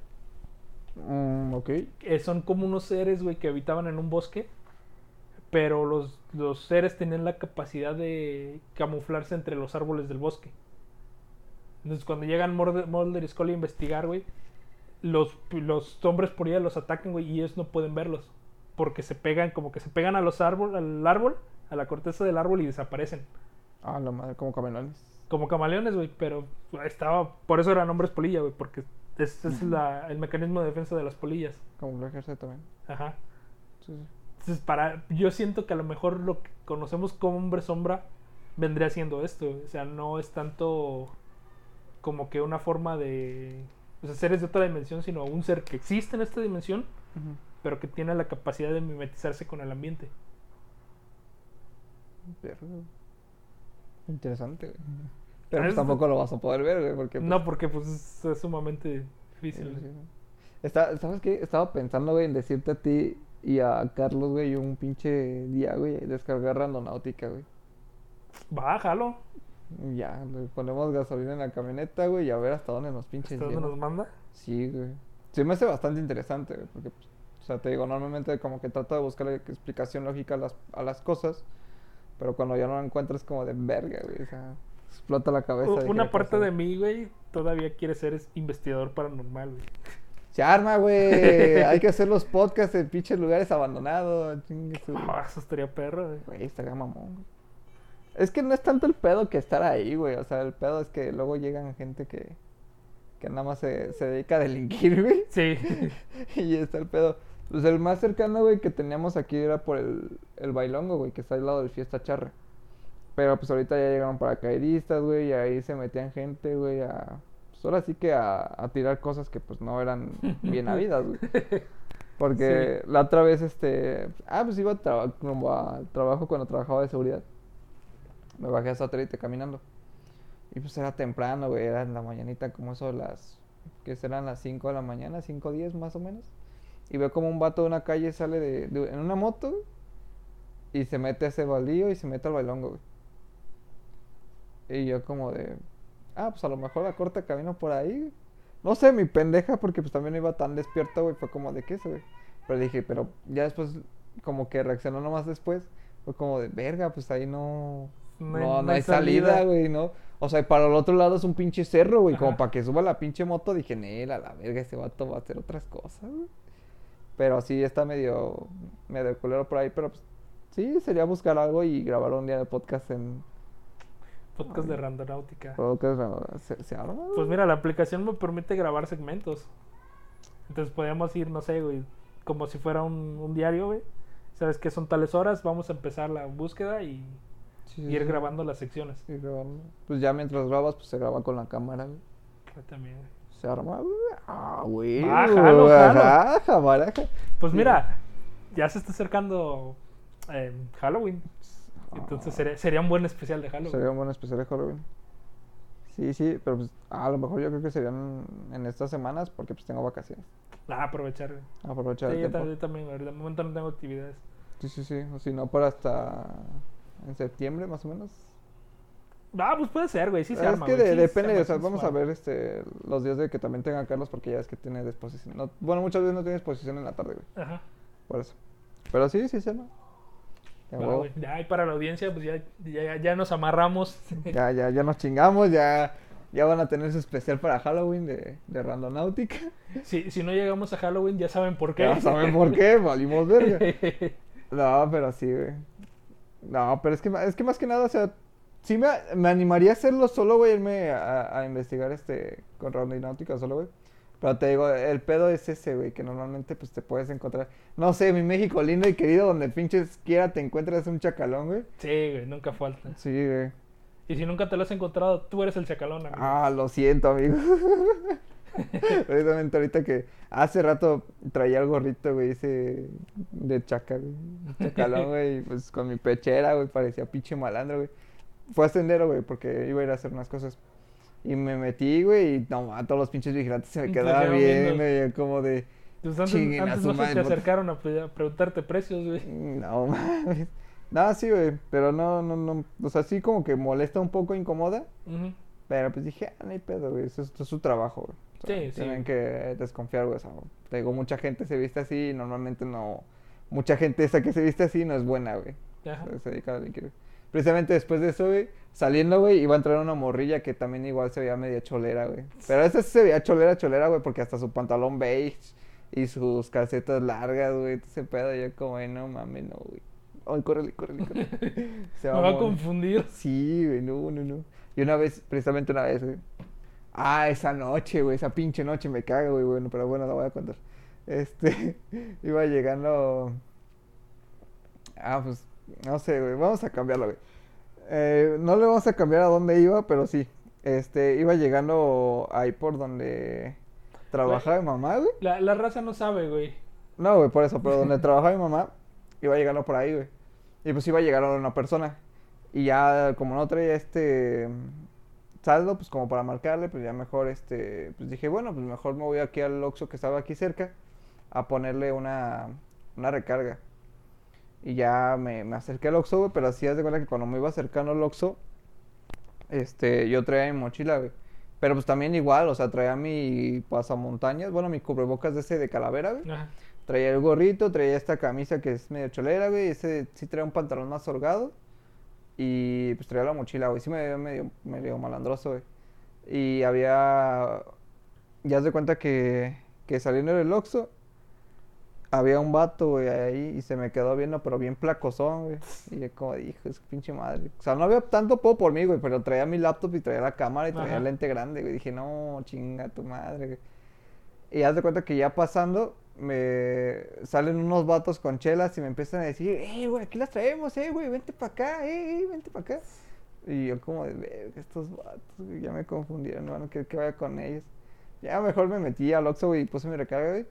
Mm, ok. Que son como unos seres, güey, que habitaban en un bosque, pero los, los seres tenían la capacidad de camuflarse entre los árboles del bosque. Entonces, cuando llegan Mulder, Mulder y Scully a investigar, güey, los, los hombres polilla los atacan, güey, y ellos no pueden verlos. Porque se pegan, como que se pegan a los árbol, al árbol, a la corteza del árbol y desaparecen. Ah, la madre, como camenones. Como camaleones, güey, pero estaba. Por eso eran hombres polilla, güey, porque ese es la- el mecanismo de defensa de las polillas. Como lo ejerce también. Ajá. Sí, sí. Entonces, para, yo siento que a lo mejor lo que conocemos como hombre sombra vendría siendo esto. O sea, no es tanto como que una forma de. O sea, seres de otra dimensión, sino un ser que existe en esta dimensión, pero que tiene la capacidad de mimetizarse con el ambiente. Güey. Interesante, güey. Pero pues Es- tampoco lo vas a poder ver, güey, porque... pues, No, porque pues es, es sumamente difícil. sí. Está- ¿Sabes qué? Estaba pensando, güey, en decirte a ti y a Carlos, güey, un pinche día, güey, descargar randonáutica, güey. Bájalo. Ya, le ponemos gasolina en la camioneta, güey, y a ver hasta dónde nos pinches ¿Hasta dónde nos manda? Sí, güey. Sí me hace bastante interesante, güey, porque, pues, o sea, te digo, normalmente como que trato de buscarle explicación lógica a las, a las cosas, pero cuando ya no la encuentras como de verga, güey, o sea, explota la cabeza. U- de que Una parte de mí, güey, todavía quiere ser es- investigador paranormal, güey. Se arma, güey. Hay que hacer los podcasts en pinches lugares abandonados. Ah, eso estaría perro, güey. Güey, estaría mamón. Es que no es tanto el pedo que estar ahí, güey. O sea, el pedo es que luego llegan gente que, que nada más se, se dedica a delinquir, güey. Sí. Y está el pedo. Pues el más cercano, güey, que teníamos aquí era por el, el bailongo, güey, que está al lado del Fiesta Charra. Pero pues ahorita ya llegaron paracaidistas, güey, y ahí se metían gente, güey, a... Pues ahora sí que a, a tirar cosas que pues no eran bien habidas, güey. Porque la otra vez, este... Ah, pues iba a, como a trabajo cuando trabajaba de seguridad. Me bajé a satélite caminando. Y pues era temprano, güey, era en la mañanita, como eso las. que serán las 5 de la mañana, 5 o 10 más o menos. Y veo como un vato de una calle sale de, de- en una moto, güey, y se mete a ese baldío y se mete al bailongo, güey. Y yo como de. Ah, pues a lo mejor a corta camino por ahí. güey. No sé, mi pendeja, porque pues también no iba tan despierto, güey. Fue como de qué eso, güey. Pero dije, pero ya después, como que reaccionó nomás después. Fue como de, verga, pues ahí no. No, no, hay salida, güey, ¿no? O sea, y para el otro lado es un pinche cerro, güey. Como para que suba la pinche moto, dije, nela, la verga, ese vato va a hacer otras cosas, güey. Pero sí está medio, medio culero por ahí, pero pues sí, sería buscar algo y grabar un día de podcast en Podcast de Randonáutica. podcast. bueno, ¿Se, se arma? güey? Pues mira, la aplicación me permite grabar segmentos. Entonces podríamos ir, no sé, güey, como si fuera un, un diario, güey. Sabes que son tales horas, vamos a empezar la búsqueda y Sí, y ir sí. grabando las secciones. Sí, grabando. Pues ya mientras grabas, pues se graba con la cámara, güey. Yo También. güey. Se arma. Ah, güey. Ah. Ajá, baraja. Pues Sí. mira, ya se está acercando eh, Halloween. Entonces sería, sería un buen especial de Halloween. Sería un buen especial de Halloween. Sí, sí, pero pues a lo mejor yo creo que serían en estas semanas porque pues tengo vacaciones. Ah, aprovechar. Aprovechar Sí, el yo, tiempo. también, yo también, güey, de momento no tengo actividades. Sí, sí, sí. O si no, para hasta en septiembre más o menos. Ah, pues puede ser, güey, sí se es arma. que güey, de- sí depende, o sea, vamos a ver este los días de que también tenga Carlos porque ya es que tiene disposición. No, bueno, muchas veces no tiene disposición en la tarde, güey. Ajá. Por eso. Pero sí, sí, se arma. Ya, huevo. güey. Ya, y para la audiencia, pues ya, ya, ya nos amarramos. ya, ya, ya nos chingamos, ya, ya van a tener su especial para Halloween de, de Randonáutica. si, si no llegamos a Halloween, ya saben por qué. Ya saben por qué, valimos verga. No, pero sí, güey. No, pero es que, es que más que nada, o sea, sí me, me animaría a hacerlo solo, güey, irme a, a investigar este con Randonáutica solo, güey. Pero te digo, el pedo es ese, güey, que normalmente pues te puedes encontrar. No sé, mi México lindo y querido, donde pinches quiera te encuentras un chacalón, güey. sí, güey, nunca falta. Sí, güey. Y si nunca te lo has encontrado, tú eres el chacalón, amigo. Ah, lo siento, amigo. Precisamente ahorita que hace rato traía el gorrito, güey, ese de chaca, güey. Chacalón, güey, y pues con mi pechera, güey, parecía pinche malandro, güey. Fue a sendero, güey, porque iba a ir a hacer unas cosas. Y me metí, güey, y no, a todos los pinches vigilantes se me quedaban viendo, viendo. y como de, Pues antes, antes no se te acercaron a, preguntarte precios, güey. no, mames. No, sí, güey, pero no, no, no, o sea, sí como que molesta un poco, incomoda. Ujú. Pero pues dije, ah, no hay pedo, güey. Eso, es- esto es su trabajo, güey. O sea, Sí, sí. Tienen que desconfiar, güey. O sea, te digo, mucha gente se viste así y normalmente no. Mucha gente esa que se viste así no es buena, güey. Ajá. O sea, se dedica a delinquir, güey. Precisamente después de eso, güey, saliendo, güey, iba a entrar una morrilla que también igual se veía media cholera, güey. Pero esa sí se veía cholera, cholera, güey, porque hasta su pantalón beige y sus calcetas largas, güey. Ese pedo, yo como, "Ay, no mames, no, güey. Ay, córrele, córrele, córrele. Se Me va a confundir. Sí, güey, no, no, no. Y una vez, precisamente una vez, güey. Ah, esa noche, güey, esa pinche noche me cago, güey, bueno, pero bueno, la voy a contar. Este, iba llegando. Ah, pues, no sé, güey, vamos a cambiarlo, güey. Eh, no le vamos a cambiar a dónde iba, pero sí. Este, iba llegando ahí por donde trabajaba mi mamá, güey. La, la raza no sabe, güey. No, güey, por eso, pero donde trabajaba mi mamá, iba llegando por ahí, güey. Y pues iba a llegar una persona. Y ya, como no traía este saldo, pues como para marcarle, pues ya mejor, este, pues dije, bueno, pues mejor me voy aquí al Oxxo que estaba aquí cerca a ponerle una, una recarga. Y ya me, me acerqué al Oxxo, güey, pero así haz de cuenta que cuando me iba acercando al Oxxo, este, yo traía mi mochila, güey. Pero pues también igual, o sea, traía mi pasamontañas, bueno, mi cubrebocas de ese de calavera, güey. Ajá. Traía el gorrito, traía esta camisa que es medio cholera, güey. Ese sí traía un pantalón más holgado. Y pues traía la mochila, güey. Sí me veía medio, medio malandroso, güey. Y había. Ya se cuenta que, que saliendo del Oxxo, había un vato, güey, ahí. Y se me quedó viendo, pero bien placosón, güey. Y yo, como dije, es pinche madre. O sea, no había tanto poco por mí, güey. Pero traía mi laptop y traía la cámara y traía Ajá. el lente grande, güey. Dije, no, chinga tu madre, güey. Y haz de cuenta que ya pasando, me salen unos vatos con chelas y me empiezan a decir, eh, güey, aquí las traemos, eh, güey, vente para acá, eh, eh, vente para acá. Y yo como de, estos vatos, güey, ya me confundieron, no van a querer que vaya con ellos. Ya mejor me metí al Oxxo, güey, y puse mi recarga, güey.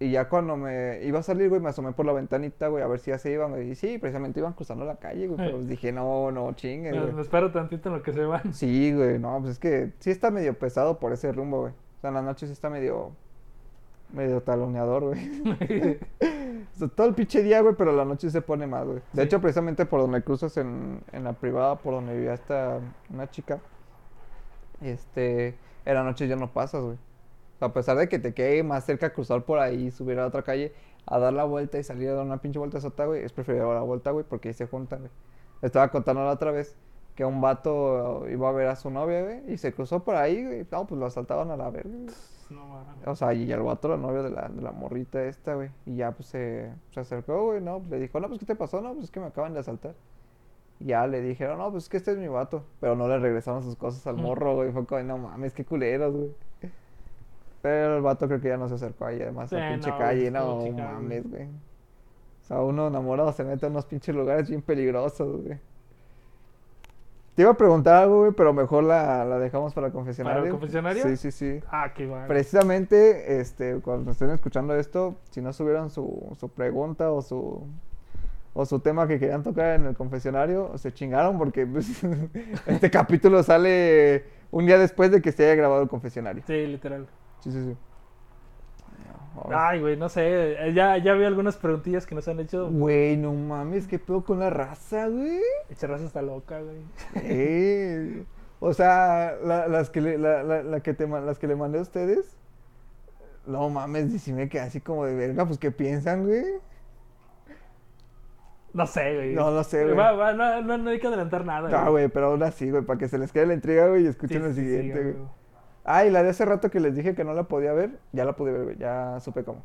Y ya cuando me iba a salir, güey, me asomé por la ventanita, güey, a ver si ya se iban, güey. Y sí, precisamente iban cruzando la calle, güey. Pero pues dije, no, no, chingue, Me, güey. me espero tantito en lo que se van. Sí, güey, no, pues es que sí está medio pesado por ese rumbo, güey. O sea, en la noche sí está medio. medio taloneador, güey. O sea, todo el pinche día, güey, pero la noche se pone más, güey. De Sí. hecho, precisamente por donde cruzas en, en la privada, por donde vivía esta una chica, este, en la noche ya no pasas, güey. A pesar de que te quede más cerca cruzar por ahí, subir a otra calle, a dar la vuelta y salir a dar una pinche vuelta sota, güey, es preferible dar la vuelta, güey, porque ahí se juntan, güey. Estaba contando la otra vez que un vato iba a ver a su novia, güey, y se cruzó por ahí, güey. No, pues lo asaltaban a la verga, güey. No. O sea, y el vato era novio de la, de la morrita esta, güey. Y ya, pues, se, se acercó, güey, ¿no? Le dijo, no, pues, ¿qué te pasó? No, pues, es que me acaban de asaltar. Y ya le dijeron, no, pues, es que este es mi vato. Pero no le regresaron sus cosas al morro, güey. Fue como, no mames, qué culeros, güey. Pero el vato creo que ya no se acercó ahí, además, a Sí, la pinche no, calle. No mames, güey. O sea, uno enamorado se mete a unos pinches lugares bien peligrosos, güey. Te iba a preguntar algo, güey, pero mejor la, la dejamos para el confesionario. confesionario? Sí, sí, sí. Ah, qué va. Precisamente, este, cuando estén escuchando esto, si no subieron su, su pregunta o su, o su tema que querían tocar en el confesionario, se chingaron porque pues, este capítulo sale un día después de que se haya grabado el confesionario. Sí, literal. Sí, sí, sí. Ay, güey, no sé. eh, Ya, ya vi algunas preguntillas que nos han hecho. Güey, no mames, ¿qué pedo con la raza, güey? Echarras hasta loca, güey. Eh, o sea, la- las, que le, la, la- la que te, las que le mandé a ustedes, no mames, si me quedé así como de verga, pues ¿qué piensan, güey? No sé, güey. No, no sé, güey. Va, va, no, no, no hay que adelantar nada. Ah, güey, pero aún así, güey, para que se les quede la intriga, güey, y Sí, escuchen el sí, sí, siguiente, güey. Güey. Ah, y la de hace rato que les dije que no la podía ver, ya la pude ver, güey, ya supe cómo.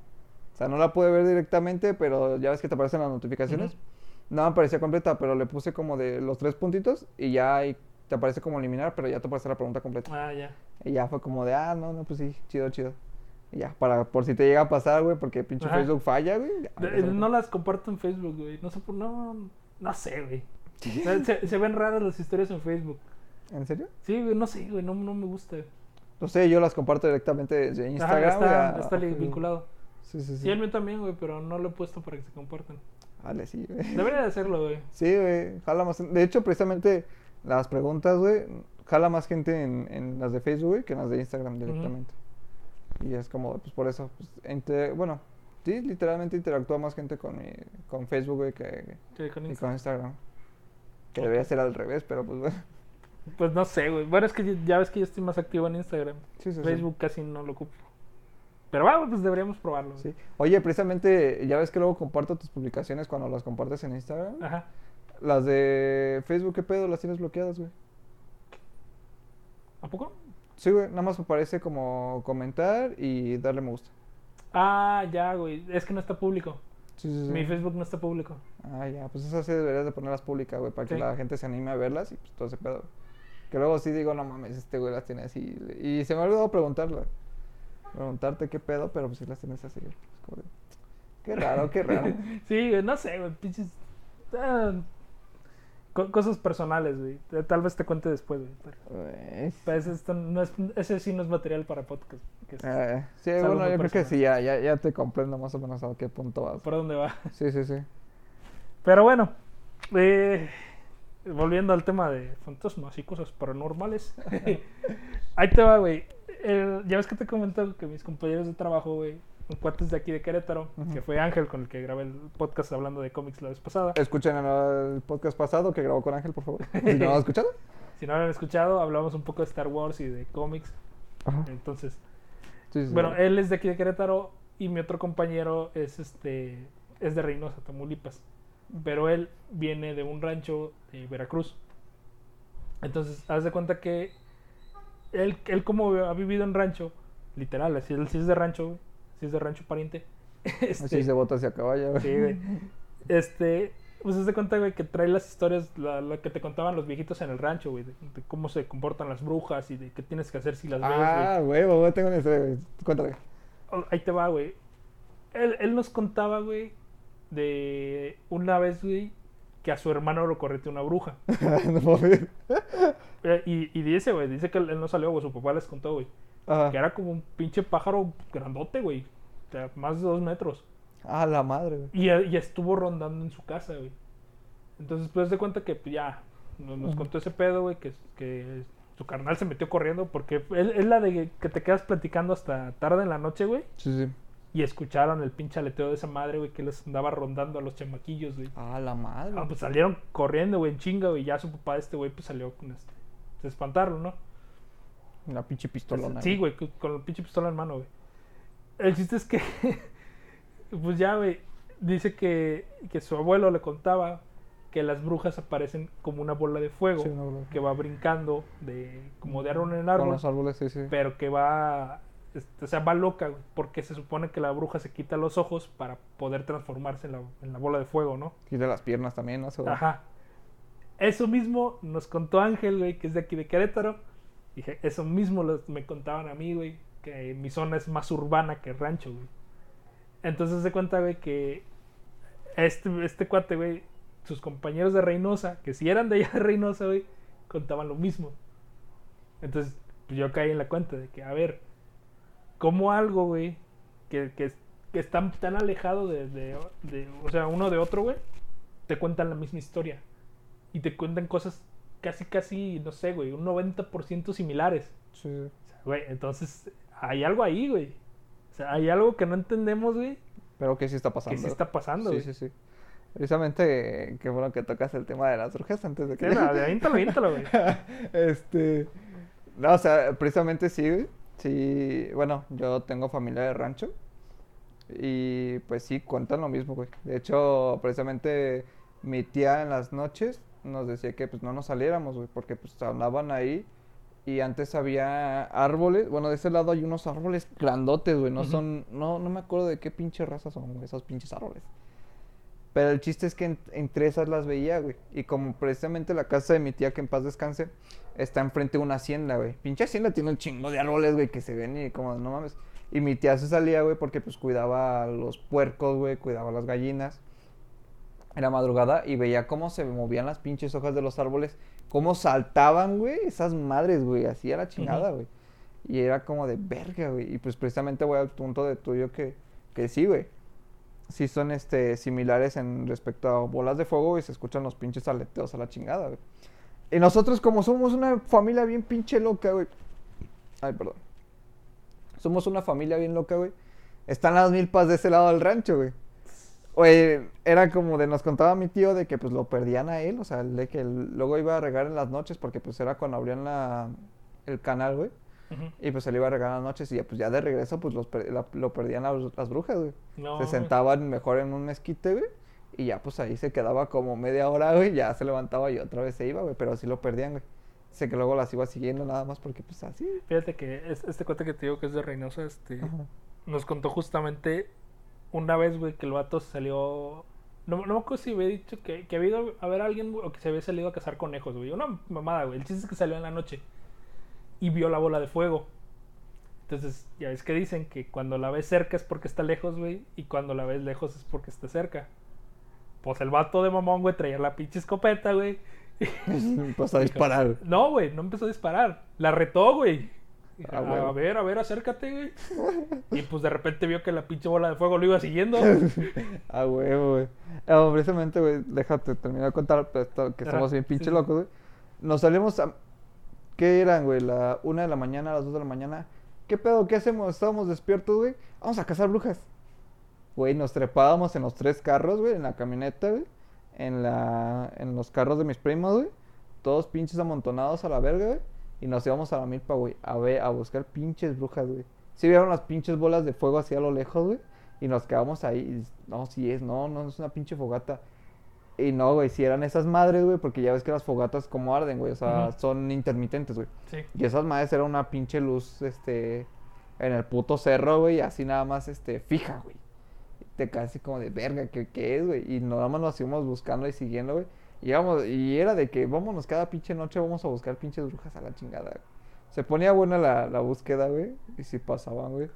O sea, no la pude ver directamente, pero ya ves que te aparecen las notificaciones. No me aparecía completa, pero le puse como de los tres puntitos y ya ahí te aparece como eliminar, pero ya te aparece la pregunta completa. Ah, ya. Y ya fue como de, ah, no, no, pues sí, chido, chido. Y ya, para, por si te llega a pasar, güey, porque pinche Ajá. Facebook falla, güey. De- no las comparto en Facebook, güey. No sé por. No, no sé, güey. Se, se- se ven raras las historias en Facebook. ¿En serio? Sí, güey, no sé, güey. No, no me gusta. No sé, yo las comparto directamente desde Instagram, está, a- está a li- Facebook. vinculado. Sí, sí, sí. Sí, el mío también, güey, pero no lo he puesto para que se compartan. Vale, sí, güey. Debería de hacerlo, güey. Sí, güey, jala más. De hecho, precisamente las preguntas, güey, jala más gente en, en las de Facebook, güey, que en las de Instagram directamente. Y es como, pues por eso, pues, entre- bueno, sí, literalmente interactúa más gente con, mi- con Facebook, güey, que, con que con Instagram. Que debería ser al revés, pero pues bueno. Pues no sé, güey. Bueno, es que ya- ves que yo estoy más activo en Instagram. Sí, sí, sí. Facebook casi no lo ocupo. Pero bueno, pues deberíamos probarlo. Sí. Oye, precisamente, ya ves que luego comparto tus publicaciones cuando las compartes en Instagram. Ajá. Las de Facebook, ¿qué pedo? Las tienes bloqueadas, güey. ¿A poco? Sí, güey, nada más me parece como comentar y darle me gusta. Ah, ya, güey. Es que no está público. Sí, sí, sí. Mi Facebook no está público. Ah, ya, pues esas sí deberías de ponerlas públicas, güey, para que la gente se anime a verlas y pues todo ese pedo. Que luego sí digo, no mames, este güey las tiene así. Y se me ha olvidado preguntarla. Preguntarte qué pedo, pero pues sí las tienes así. como de, Qué raro, qué raro. Sí, no sé, güey. Pinches. ah, co- cosas personales, güey. Eh, Tal vez te cuente después, güey. Pero, pues, esto no es, ese sí no es material para podcast. que es- Eh, sí, es bueno, yo creo que sí, ya, ya, ya te comprendo más o menos a qué punto vas. ¿Por dónde va? Sí, sí, sí. Pero bueno, eh, volviendo al tema de fantasmas y cosas paranormales. Ahí te va, güey. Ya ves que te comentó que mis compañeros de trabajo, güey, un cuates de aquí de Querétaro, que fue Ángel con el que grabé el podcast hablando de cómics la vez pasada. Escuchen el podcast pasado que grabó con Ángel, por favor. Si no lo han escuchado. Si no lo han escuchado, hablamos un poco de Star Wars y de cómics. Entonces, Sí, sí, bueno, sí. él es de aquí de Querétaro y mi otro compañero es este es de Reynosa, Tamaulipas. Pero él viene de un rancho de Veracruz. Entonces, haz de cuenta que él, él como ha vivido en rancho, literal, así él sí es de rancho, sí es de rancho pariente. Este, Así se bota hacia caballo. Sí, güey. Este, pues haz de cuenta, güey, que trae las historias, la, la que te contaban los viejitos en el rancho, güey, de, de cómo se comportan las brujas y de qué tienes que hacer si las ves, güey. Ah, güey, güey, tengo una historia, güey. Cuéntame. Oh, Ahí te va, güey. Él, él nos contaba, güey, de una vez, güey, que a su hermano lo correteó una bruja. no. Eh, Y, y dice, güey, dice que él, no salió, güey, su papá les contó, güey, Ajá. que era como un pinche pájaro grandote, güey. sea, más de dos metros. Ah, la madre, güey. Y, y estuvo rondando en su casa, güey. Entonces, pues de cuenta que pues, ya nos, contó ese pedo, güey, que, que su carnal se metió corriendo porque es, es la de que te quedas platicando hasta tarde en la noche, güey. Sí, sí. Y escucharon el pinche aleteo de esa madre, güey, que les andaba rondando a los chamaquillos, güey. Ah, la madre. Ah, pues salieron corriendo, güey, en chinga, güey. Ya su papá, este güey, pues salió con este. Se espantaron, ¿no? Una pinche pistolona. Sí, güey, con, con la pinche pistola en mano, güey. El chiste es que, pues ya, güey, dice que, que su abuelo le contaba que las brujas aparecen como una bola de fuego Sí, de que va brincando de como de árbol en Con árbol, los árboles, sí, sí. pero que va, o sea, va loca, güey, porque se supone que la bruja se quita los ojos para poder transformarse en la, en la bola de fuego, ¿no? Y de las piernas también, ¿no? Ajá. Eso mismo nos contó Ángel, güey, que es de aquí de Querétaro. Dije, eso mismo los- me contaban a mí, güey, que mi zona es más urbana que rancho, güey. Entonces se cuenta, güey, que este, este cuate, güey, sus compañeros de Reynosa, que si eran de allá de Reynosa, güey, contaban lo mismo. Entonces, pues yo caí en la cuenta de que, a ver, ¿cómo algo, güey, que, que, que está tan alejado de, de- de- o sea, uno de otro, güey, te cuentan la misma historia? Y te cuentan cosas casi, casi, no sé, güey, un 90% similares. Sí. O sea, güey, entonces hay algo ahí, güey. O sea, hay algo que no entendemos, güey, Pero que sí está pasando. que sí está pasando, Sí, güey. sí, sí. Precisamente, qué bueno que tocas el tema de las brujas antes de que... Sí, no, avíntalo, güey. este... No, o sea, precisamente sí, güey. Sí, bueno, yo tengo familia de rancho. Y pues sí, cuentan lo mismo, güey. De hecho, precisamente mi tía en las noches nos decía que pues no nos saliéramos, güey, porque pues andaban ahí y antes había árboles, bueno, de ese lado hay unos árboles grandotes, güey, no son, no, no me acuerdo de qué pinche raza son, güey, esos pinches árboles. Pero el chiste es que en- entre esas las veía, güey. Y como precisamente la casa de mi tía, que en paz descanse, está enfrente de una hacienda, güey. Pinche hacienda tiene un chingo de árboles, güey, que se ven y como, no mames. Y mi tía se salía, güey, porque pues cuidaba a los puercos, güey, cuidaba a las gallinas. Era madrugada y veía cómo se movían las pinches hojas de los árboles, cómo saltaban, güey, esas madres, güey, así a la chingada, güey. Y era como de verga, güey. Y pues precisamente voy al punto de tuyo que, que sí, güey. Sí son este similares en respecto a bolas de fuego y se escuchan los pinches aleteos a la chingada, güey. Y nosotros como somos una familia bien pinche loca, güey. Ay, perdón. Somos una familia bien loca, güey. Están las milpas de ese lado del rancho, güey. Oye, era como de, nos contaba mi tío de que pues lo perdían a él, o sea, de que luego iba a regar en las noches porque pues era cuando abrían la, el canal, güey. Y pues él iba a regar en las noches y ya, pues ya de regreso pues los la- lo perdían las, las brujas, güey. No, se sentaban mejor en un mezquite, güey. Y ya pues ahí se quedaba como media hora, güey. Ya se levantaba y otra vez se iba, güey. Pero así lo perdían, güey. Sé que luego las iba siguiendo nada más porque pues así. Fíjate que es- este cuate que te digo que es de Reynosa, este, Ajá. nos contó justamente una vez, güey, que el vato salió. No, no me acuerdo si había dicho que, que había ido a ver a alguien o que se había salido a cazar conejos, güey. Una mamada, güey. El chiste es que salió en la noche y vio la bola de fuego. Entonces, ya ves que dicen que cuando la ves cerca es porque está lejos, güey, y cuando la ves lejos es porque está cerca. Pues el vato de mamón, güey, traía la pinche escopeta, güey. pues a disparar. No, güey, no empezó a disparar. La retó, güey. Ah, a, ver, a ver, acércate, güey. y pues de repente vio que la pinche bola de fuego lo iba siguiendo. A huevo, güey. No, precisamente, güey, déjate terminar de contar, que estamos bien pinche sí. locos, güey. Nos salimos a... ¿Qué eran, güey? La una de la mañana, a las dos de la mañana. ¿Qué pedo? ¿Qué hacemos? Estábamos despiertos, güey. Vamos a cazar brujas. Güey, nos trepábamos en los tres carros, güey, en la camioneta, güey. En la... En los carros de mis primos, güey. Todos pinches amontonados a la verga, güey. Y nos íbamos a la milpa, güey. A ver, a buscar pinches brujas, güey. Sí vieron las pinches bolas de fuego así a lo lejos, güey. Y nos quedamos ahí. y, no, sí es, no, no es una pinche fogata. Y no, güey, si eran esas madres, güey, porque ya ves que las fogatas como arden, güey. O sea, son intermitentes, güey. Sí. Y esas madres eran una pinche luz, este, en el puto cerro, güey, así nada más, este, fija, güey. Te quedas así como de verga, ¿qué, qué es, güey? Y nada más nos íbamos buscando y siguiendo, güey. Y, íbamos- y era de que vámonos cada pinche noche, vamos a buscar pinches brujas a la chingada, güey. Se ponía buena la, la búsqueda, güey, y sí pasaban, güey.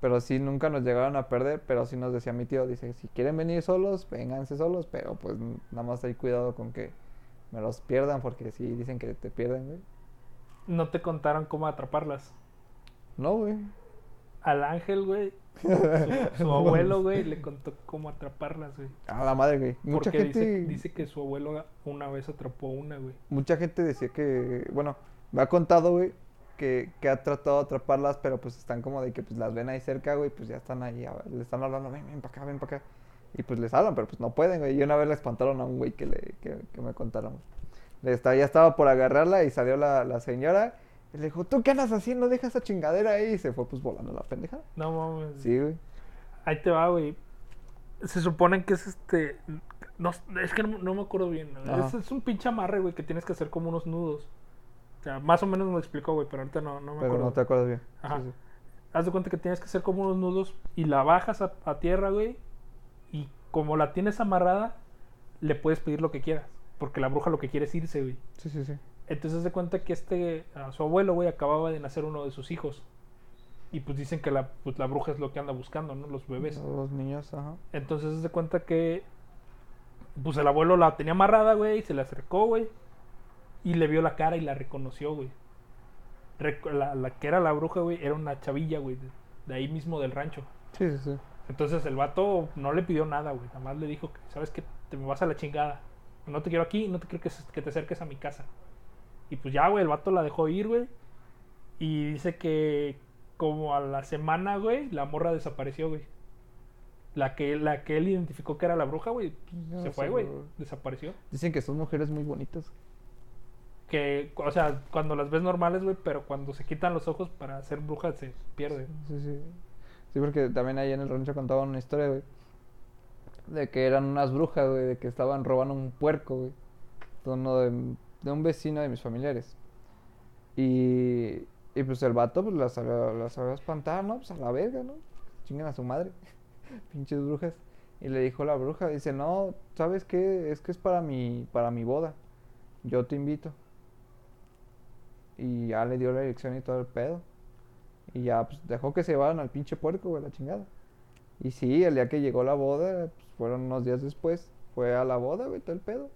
Pero sí, nunca nos llegaron a perder, pero sí nos decía mi tío, dice, si quieren venir solos, vénganse solos, pero pues nada más hay cuidado con que me los pierdan, porque sí dicen que te pierden, güey. No te contaron cómo atraparlas. No, güey. Al ángel, güey, Su, su abuelo, güey, le contó cómo atraparlas, güey. A la madre, güey. Mucha Porque gente. dice, dice que su abuelo una vez atrapó una, güey. Mucha gente decía que. Bueno, me ha contado, güey. Que, que ha tratado de atraparlas, pero pues están como de que pues las ven ahí cerca, güey, pues ya están ahí, le están hablando, ven, ven para acá, ven para acá. Y pues les hablan, pero pues no pueden, güey. Y una vez le espantaron a un güey que, le, que, que me contaron. Le estaba, ya estaba por agarrarla y salió la, la señora. Y le dijo, ¿tú qué andas haciendo? Deja esa chingadera ahí. Y se fue pues volando la pendejada. No mames. Sí, güey. Ahí te va, güey. Se supone que es este. No, es que no, no me acuerdo bien. Es, es un pinche amarre, güey, que tienes que hacer como unos nudos. O sea, más o menos me lo explicó, güey, pero ahorita no, no me Pero acuerdo. no te acuerdas bien. Ajá. Sí, sí. Haz de cuenta que tienes que hacer como unos nudos y la bajas a, a tierra, güey. Y como la tienes amarrada, le puedes pedir lo que quieras. Porque la bruja lo que quiere es irse, güey. Sí, sí, sí. Entonces de cuenta que este, a su abuelo, güey, acababa de nacer uno de sus hijos. Y pues dicen que la, pues, la bruja es lo que anda buscando, ¿no? Los bebés. Los niños, ajá. Entonces de cuenta que, pues el abuelo la tenía amarrada, güey, y se le acercó, güey. Y le vio la cara y la reconoció, güey. Rec- la, la que era la bruja, güey, era una chavilla, güey, de, de ahí mismo del rancho. Sí, sí, sí. Entonces el vato no le pidió nada, güey. Nada más le dijo que, ¿sabes qué? Te me vas a la chingada. No te quiero aquí, no te quiero que, se- que te acerques a mi casa. Y pues ya, güey, el vato la dejó ir, güey. Y dice que como a la semana, güey, la morra desapareció, güey. La que, la que él identificó que era la bruja, güey, se fue, güey. Desapareció. Dicen que son mujeres muy bonitas. Que, o sea, cuando las ves normales, güey, pero cuando se quitan los ojos para ser bruja se pierde. Sí, sí. Sí, porque también ahí en el rancho contaban una historia, güey. De que eran unas brujas, güey, de que estaban robando un puerco, güey. Uno de, de un vecino de mis familiares. Y, y pues el vato, pues las sabía espantar, ¿no? Pues a la verga, ¿no? Chingan a su madre. Pinches brujas. Y le dijo la bruja, dice, no, ¿sabes qué? Es que es para mi, para mi boda. Yo te invito. Y ya le dio la dirección y todo el pedo. Y ya, pues dejó que se llevaran al pinche puerco, güey, la chingada. Y sí, el día que llegó la boda, pues fueron unos días después, fue a la boda, güey, todo el pedo.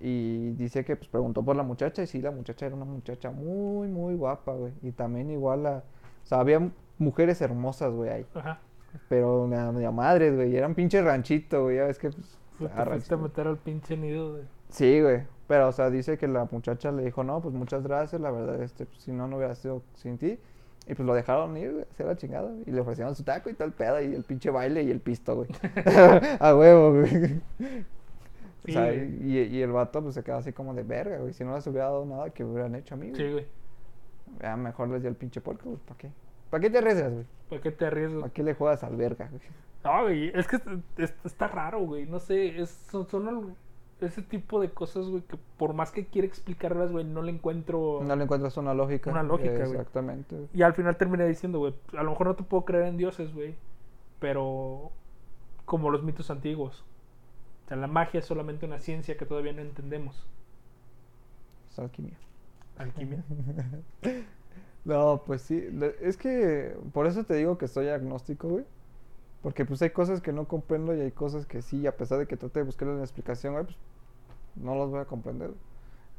Y dice que, pues preguntó por la muchacha, y sí, la muchacha era una muchacha muy, muy guapa, güey. Y también igual a. O sea, había mujeres hermosas, güey, ahí. Ajá. Pero de, de a madres, güey. Era un pinche ranchito, güey. Ya ves que, pues. Pues te fuiste a ranchito. meter al pinche nido, güey. Sí, güey. Pero, o sea, dice que la muchacha le dijo, no, pues muchas gracias, la verdad, este, pues, si no, no hubiera sido sin ti. Y pues lo dejaron ir, güey, hacer la chingada. Y le ofrecieron su taco y tal pedo, y el pinche baile y el pisto, güey. a huevo, güey. O sea, y, y el vato pues se quedó así como de verga, güey. Si no les hubiera dado nada, que hubieran hecho a mí, güey. Sí, güey. Ya mejor les dio el pinche puerco, güey. ¿Para qué? ¿Para qué te arriesgas, güey? ¿Por qué te arriesgas? ¿Para qué le juegas al verga, güey? No, güey, es que es- es- está raro, güey. No sé, es, son, son ese tipo de cosas, güey, que por más que quiera explicarlas, güey, no le encuentro. No le encuentras una lógica. Una lógica, güey. Exactamente. Y al final terminé diciendo, güey, a lo mejor no te puedo creer en dioses, güey, pero como los mitos antiguos. O sea, la magia es solamente una ciencia que todavía no entendemos. Es alquimia. Alquimia. No, pues sí. Es que por eso te digo que soy agnóstico, güey. Porque pues hay cosas que no comprendo y hay cosas que sí, a pesar de que trate de buscarle una explicación, güey, pues no las voy a comprender.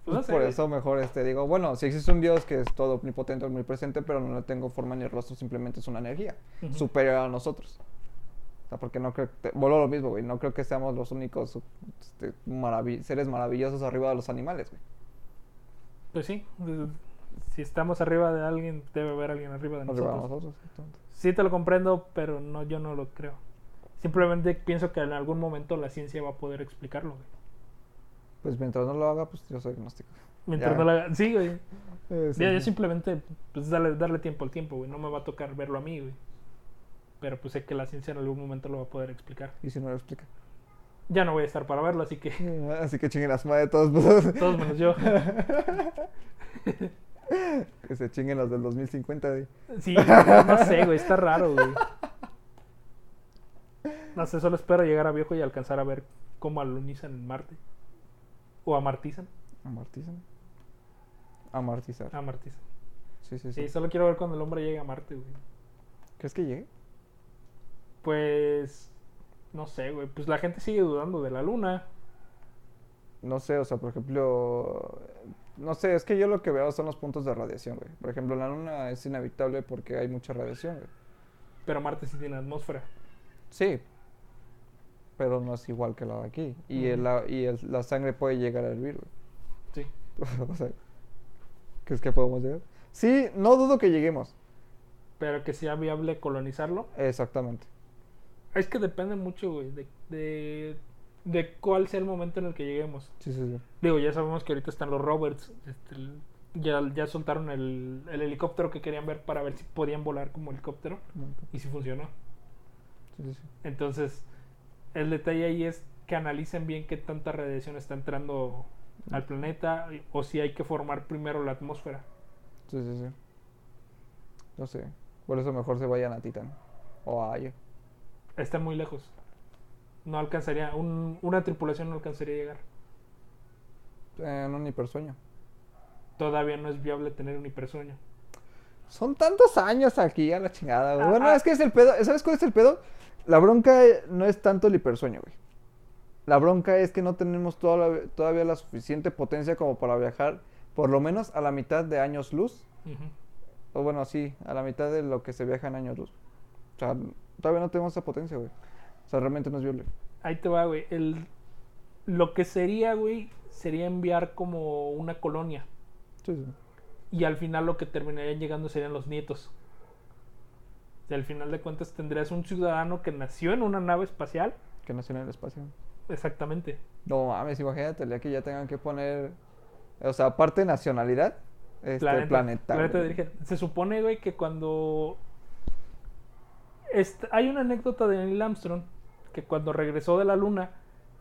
Pues no Pues sé, por güey. eso mejor este digo, bueno, si existe un Dios que es todo omnipotente, omnipresente, pero no le tengo forma ni rostro, simplemente es una energía superior a nosotros. O sea, porque no creo que, vuelvo a lo mismo, güey, no creo que seamos los únicos este, seres maravillosos arriba de los animales, güey. Pues sí, si estamos arriba de alguien, debe haber alguien arriba de Arriba de nosotros. Sí te lo comprendo, pero no, yo no lo creo. Simplemente pienso que en algún momento la ciencia va a poder explicarlo, güey. Pues mientras no lo haga, pues yo soy agnóstico. Mientras Ya. no la haga- Sí, güey. Eh, sí, Ya, yo simplemente, pues darle, darle tiempo al tiempo, güey. No me va a tocar verlo a mí, güey. Pero pues sé que la ciencia en algún momento lo va a poder explicar. Y si no lo explica. Ya no voy a estar para verlo, así que Así que chinguen las madres de todos. todos menos yo. que se chinguen los del 2050, güey. Sí, no, no sé, güey. Está raro, güey. No sé, solo espero llegar a viejo y alcanzar a ver cómo alunizan en Marte. O amartizan. Amartizan. Amartizar. Amartizan. Sí, sí, sí. Sí, solo quiero ver cuando el hombre llegue a Marte, güey. ¿Crees que llegue? Pues. No sé, güey. Pues la gente sigue dudando de la luna. No sé, o sea, por ejemplo, no sé, es que yo lo que veo son los puntos de radiación, güey. Por ejemplo, la luna es inevitable porque hay mucha radiación, güey. Pero Marte sí tiene atmósfera. Sí. Pero no es igual que la de aquí. Y, el, la- y el- la sangre puede llegar a hervir, güey. Sí. o sea, ¿crees que podemos llegar? Sí, no dudo que lleguemos. Pero que sea viable colonizarlo. Exactamente. Es que depende mucho, güey, de, de, de cuál sea el momento en el que lleguemos. Sí, sí, sí. Digo, ya sabemos que ahorita están los Roberts. este, ya, ya soltaron el, el helicóptero que querían ver para ver si podían volar como helicóptero. Y si funcionó. Sí, sí, sí. Entonces, el detalle ahí es que analicen bien qué tanta radiación está entrando al planeta o si hay que formar primero la atmósfera. Sí, sí, sí. No sé. Por eso mejor se vayan a Titan. O a Aya. Está muy lejos. No alcanzaría, un- una tripulación no alcanzaría a llegar. En un hipersueño. Todavía no es viable tener un hipersueño. Son tantos años aquí a la chingada, güey. Ah, Bueno, ah. es que es el pedo. ¿Sabes cuál es el pedo? La bronca eh, no es tanto el hipersueño, güey. La bronca es que no tenemos toda la- todavía la suficiente potencia como para viajar por lo menos a la mitad de años luz. O bueno, sí, a la mitad de lo que se viaja en años luz. O sea, todavía no tenemos esa potencia, güey. O sea, realmente no es viable. Ahí te va, güey. El, lo que sería, güey, sería enviar como una colonia. Sí, sí. Y al final lo que terminarían llegando serían los nietos. Y al final de cuentas tendrías un ciudadano que nació en una nave espacial. Que nació en el espacio. Exactamente. No mames, imagínate día que ya tengan que poner. O sea, aparte de nacionalidad, este planeta, planeta. planeta. Se supone, güey, que cuando... Hay una anécdota de Neil Armstrong que cuando regresó de la luna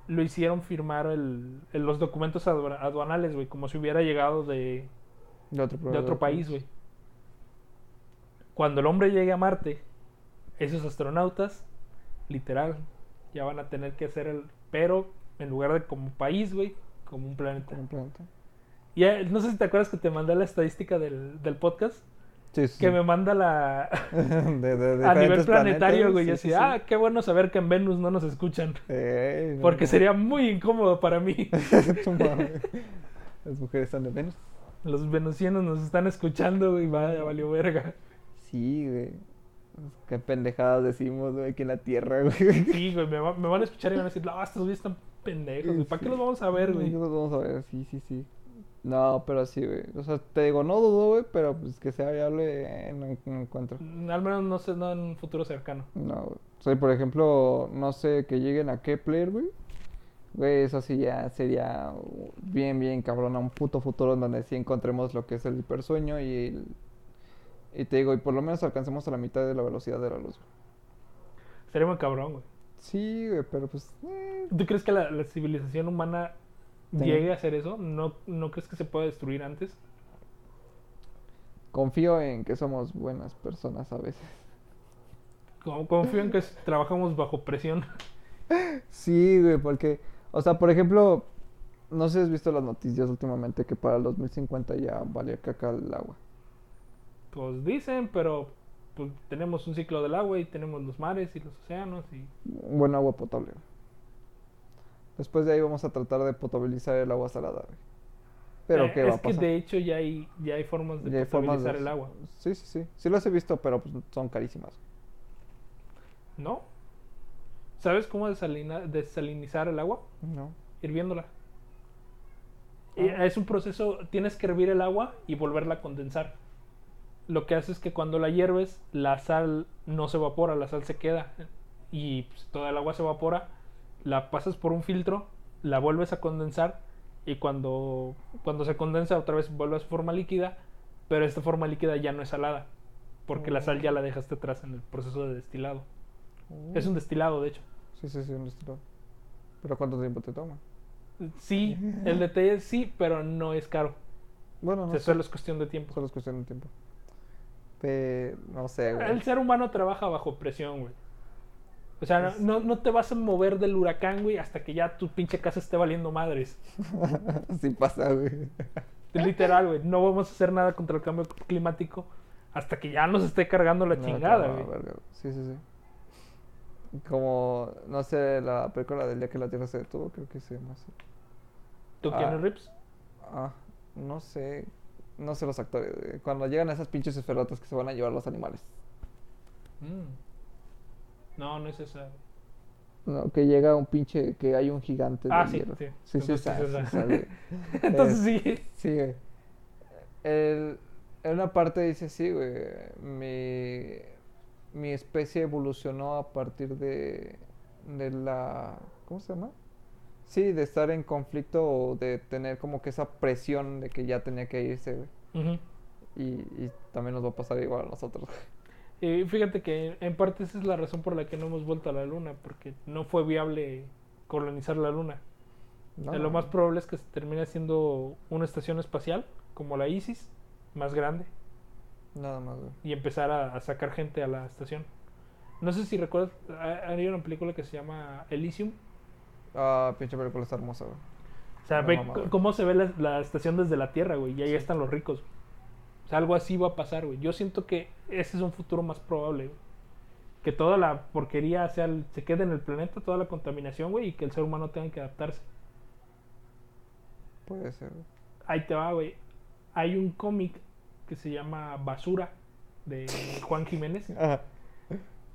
lo hicieron firmar el, el- los documentos adua- aduanales, güey, como si hubiera llegado de, De otro, de otro país, güey. Cuando el hombre llegue a Marte, esos astronautas, literal, ya van a tener que hacer el... Pero en lugar de como país, güey, como un planeta. Como un planeta. Ya, no sé si te acuerdas que te mandé la estadística del, del podcast. Sí, sí. Que me manda la... de, de a nivel planetario, güey. sí, y así, sí, sí. ah, qué bueno saber que en Venus no nos escuchan. No, Porque no. sería muy incómodo para mí. Las mujeres están de Venus. Los venusianos nos están escuchando, güey. Vaya, valió verga. Sí, güey. Qué pendejadas decimos, güey, aquí en la Tierra, güey. Sí, güey, me, va- me van a escuchar y van a decir, no, estos güeyes están pendejos, güey. ¿Para qué los vamos a ver, güey? Sí, los vamos a ver, sí, sí, sí. No, pero sí, güey. O sea, te digo, no dudo, güey, pero pues que sea viable en un en un encuentro. Al menos no sé, no en un futuro cercano. No, güey. O sea, por ejemplo, no sé, que lleguen a Kepler, güey. Güey, eso sí ya sería bien, bien cabrón. A un puto futuro en donde sí encontremos lo que es el hipersueño y el- Y te digo, y por lo menos alcancemos a la mitad de la velocidad de la luz. güey. Sería muy cabrón, güey. Sí, güey, pero pues... eh, ¿Tú crees que la, la civilización humana Sí. llegue a hacer eso? ¿No, ¿No crees que se pueda destruir antes? confío en que somos buenas personas a veces. Confío en que trabajamos bajo presión. Sí, güey, porque... O sea, por ejemplo, no sé si has visto las noticias últimamente que para el 2050 ya valía caca el agua. Pues dicen, pero pues, tenemos un ciclo del agua y tenemos los mares y los océanos y... Un buen agua potable. Después de ahí vamos a tratar de potabilizar el agua salada, güey. Pero Eh, ¿qué va es a pasar? que de hecho ya hay, ya hay formas de Ya potabilizar de- el agua, Sí, sí, sí. Sí las he visto, pero pues son carísimas. ¿no? ¿Sabes cómo desalina- desalinizar el agua? No. Hirviéndola. Ah. Es un proceso, tienes que hervir el agua y volverla a condensar. Lo que hace es que cuando la hierves, la sal no se evapora, la sal se queda. Y pues, toda el agua se evapora, la pasas por un filtro, la vuelves a condensar y cuando, cuando se condensa otra vez vuelve a su forma líquida, pero esta forma líquida ya no es salada, porque la sal ya la dejaste atrás en el proceso de destilado. Es un destilado, de hecho. Sí, sí, sí, un destilado. ¿Pero cuánto tiempo te toma? Sí, el detalle sí, pero no es caro. Bueno, O no sea, sé. solo es cuestión de tiempo. Solo es cuestión de tiempo. No sé, güey. El ser humano trabaja bajo presión, güey. O sea, no- Es- no, no te vas a mover del huracán, güey, hasta que ya tu pinche casa esté valiendo madres. sí pasa, güey. Literal, güey. No vamos a hacer nada contra el cambio climático hasta que ya nos esté cargando la No, chingada, güey. Sí, sí, sí. Como, no sé, la película del día que la Tierra se detuvo, creo que se llama así. ¿Tú, Ah. Keanu Reeves? Ah, no sé. No sé los actores. Cuando llegan esas pinches esferotas que se van a llevar los animales. Mm. No, no es esa. No, que llega un pinche, que hay un gigante Ah, de sí, hierro. sí. Sí, sí, Entonces, esa, sí, sí, esa. esa, güey. Entonces sí. Sí, güey. El- en una parte dice, sí, güey, mi, mi especie evolucionó a partir de, de la, ¿cómo se llama? Sí, de estar en conflicto o de tener como que esa presión de que ya tenía que irse, güey. Y, y también nos va a pasar igual a nosotros. Y fíjate que en parte esa es la razón por la que no hemos vuelto a la luna, porque no fue viable colonizar la luna. No, Eh, lo más probable es que se termine siendo una estación espacial, como la ISIS, más grande, Nada más, güey. y empezar a, a sacar gente a la estación. No sé si recuerdas, ha- hay una película que se llama Elysium. Ah, pinche película está hermosa, güey. O sea, No, ve mamá, güey. cómo se ve la, la estación desde la Tierra, güey, y ahí están los ricos. O sea, algo así va a pasar, güey. Yo siento que ese es un futuro más probable, güey. Que toda la porquería sea, el- se quede en el planeta, toda la contaminación, güey, y que el ser humano tenga que adaptarse. Puede ser, güey. Ahí te va, güey. Hay un cómic que se llama Basura, de Juan Jiménez. Ajá.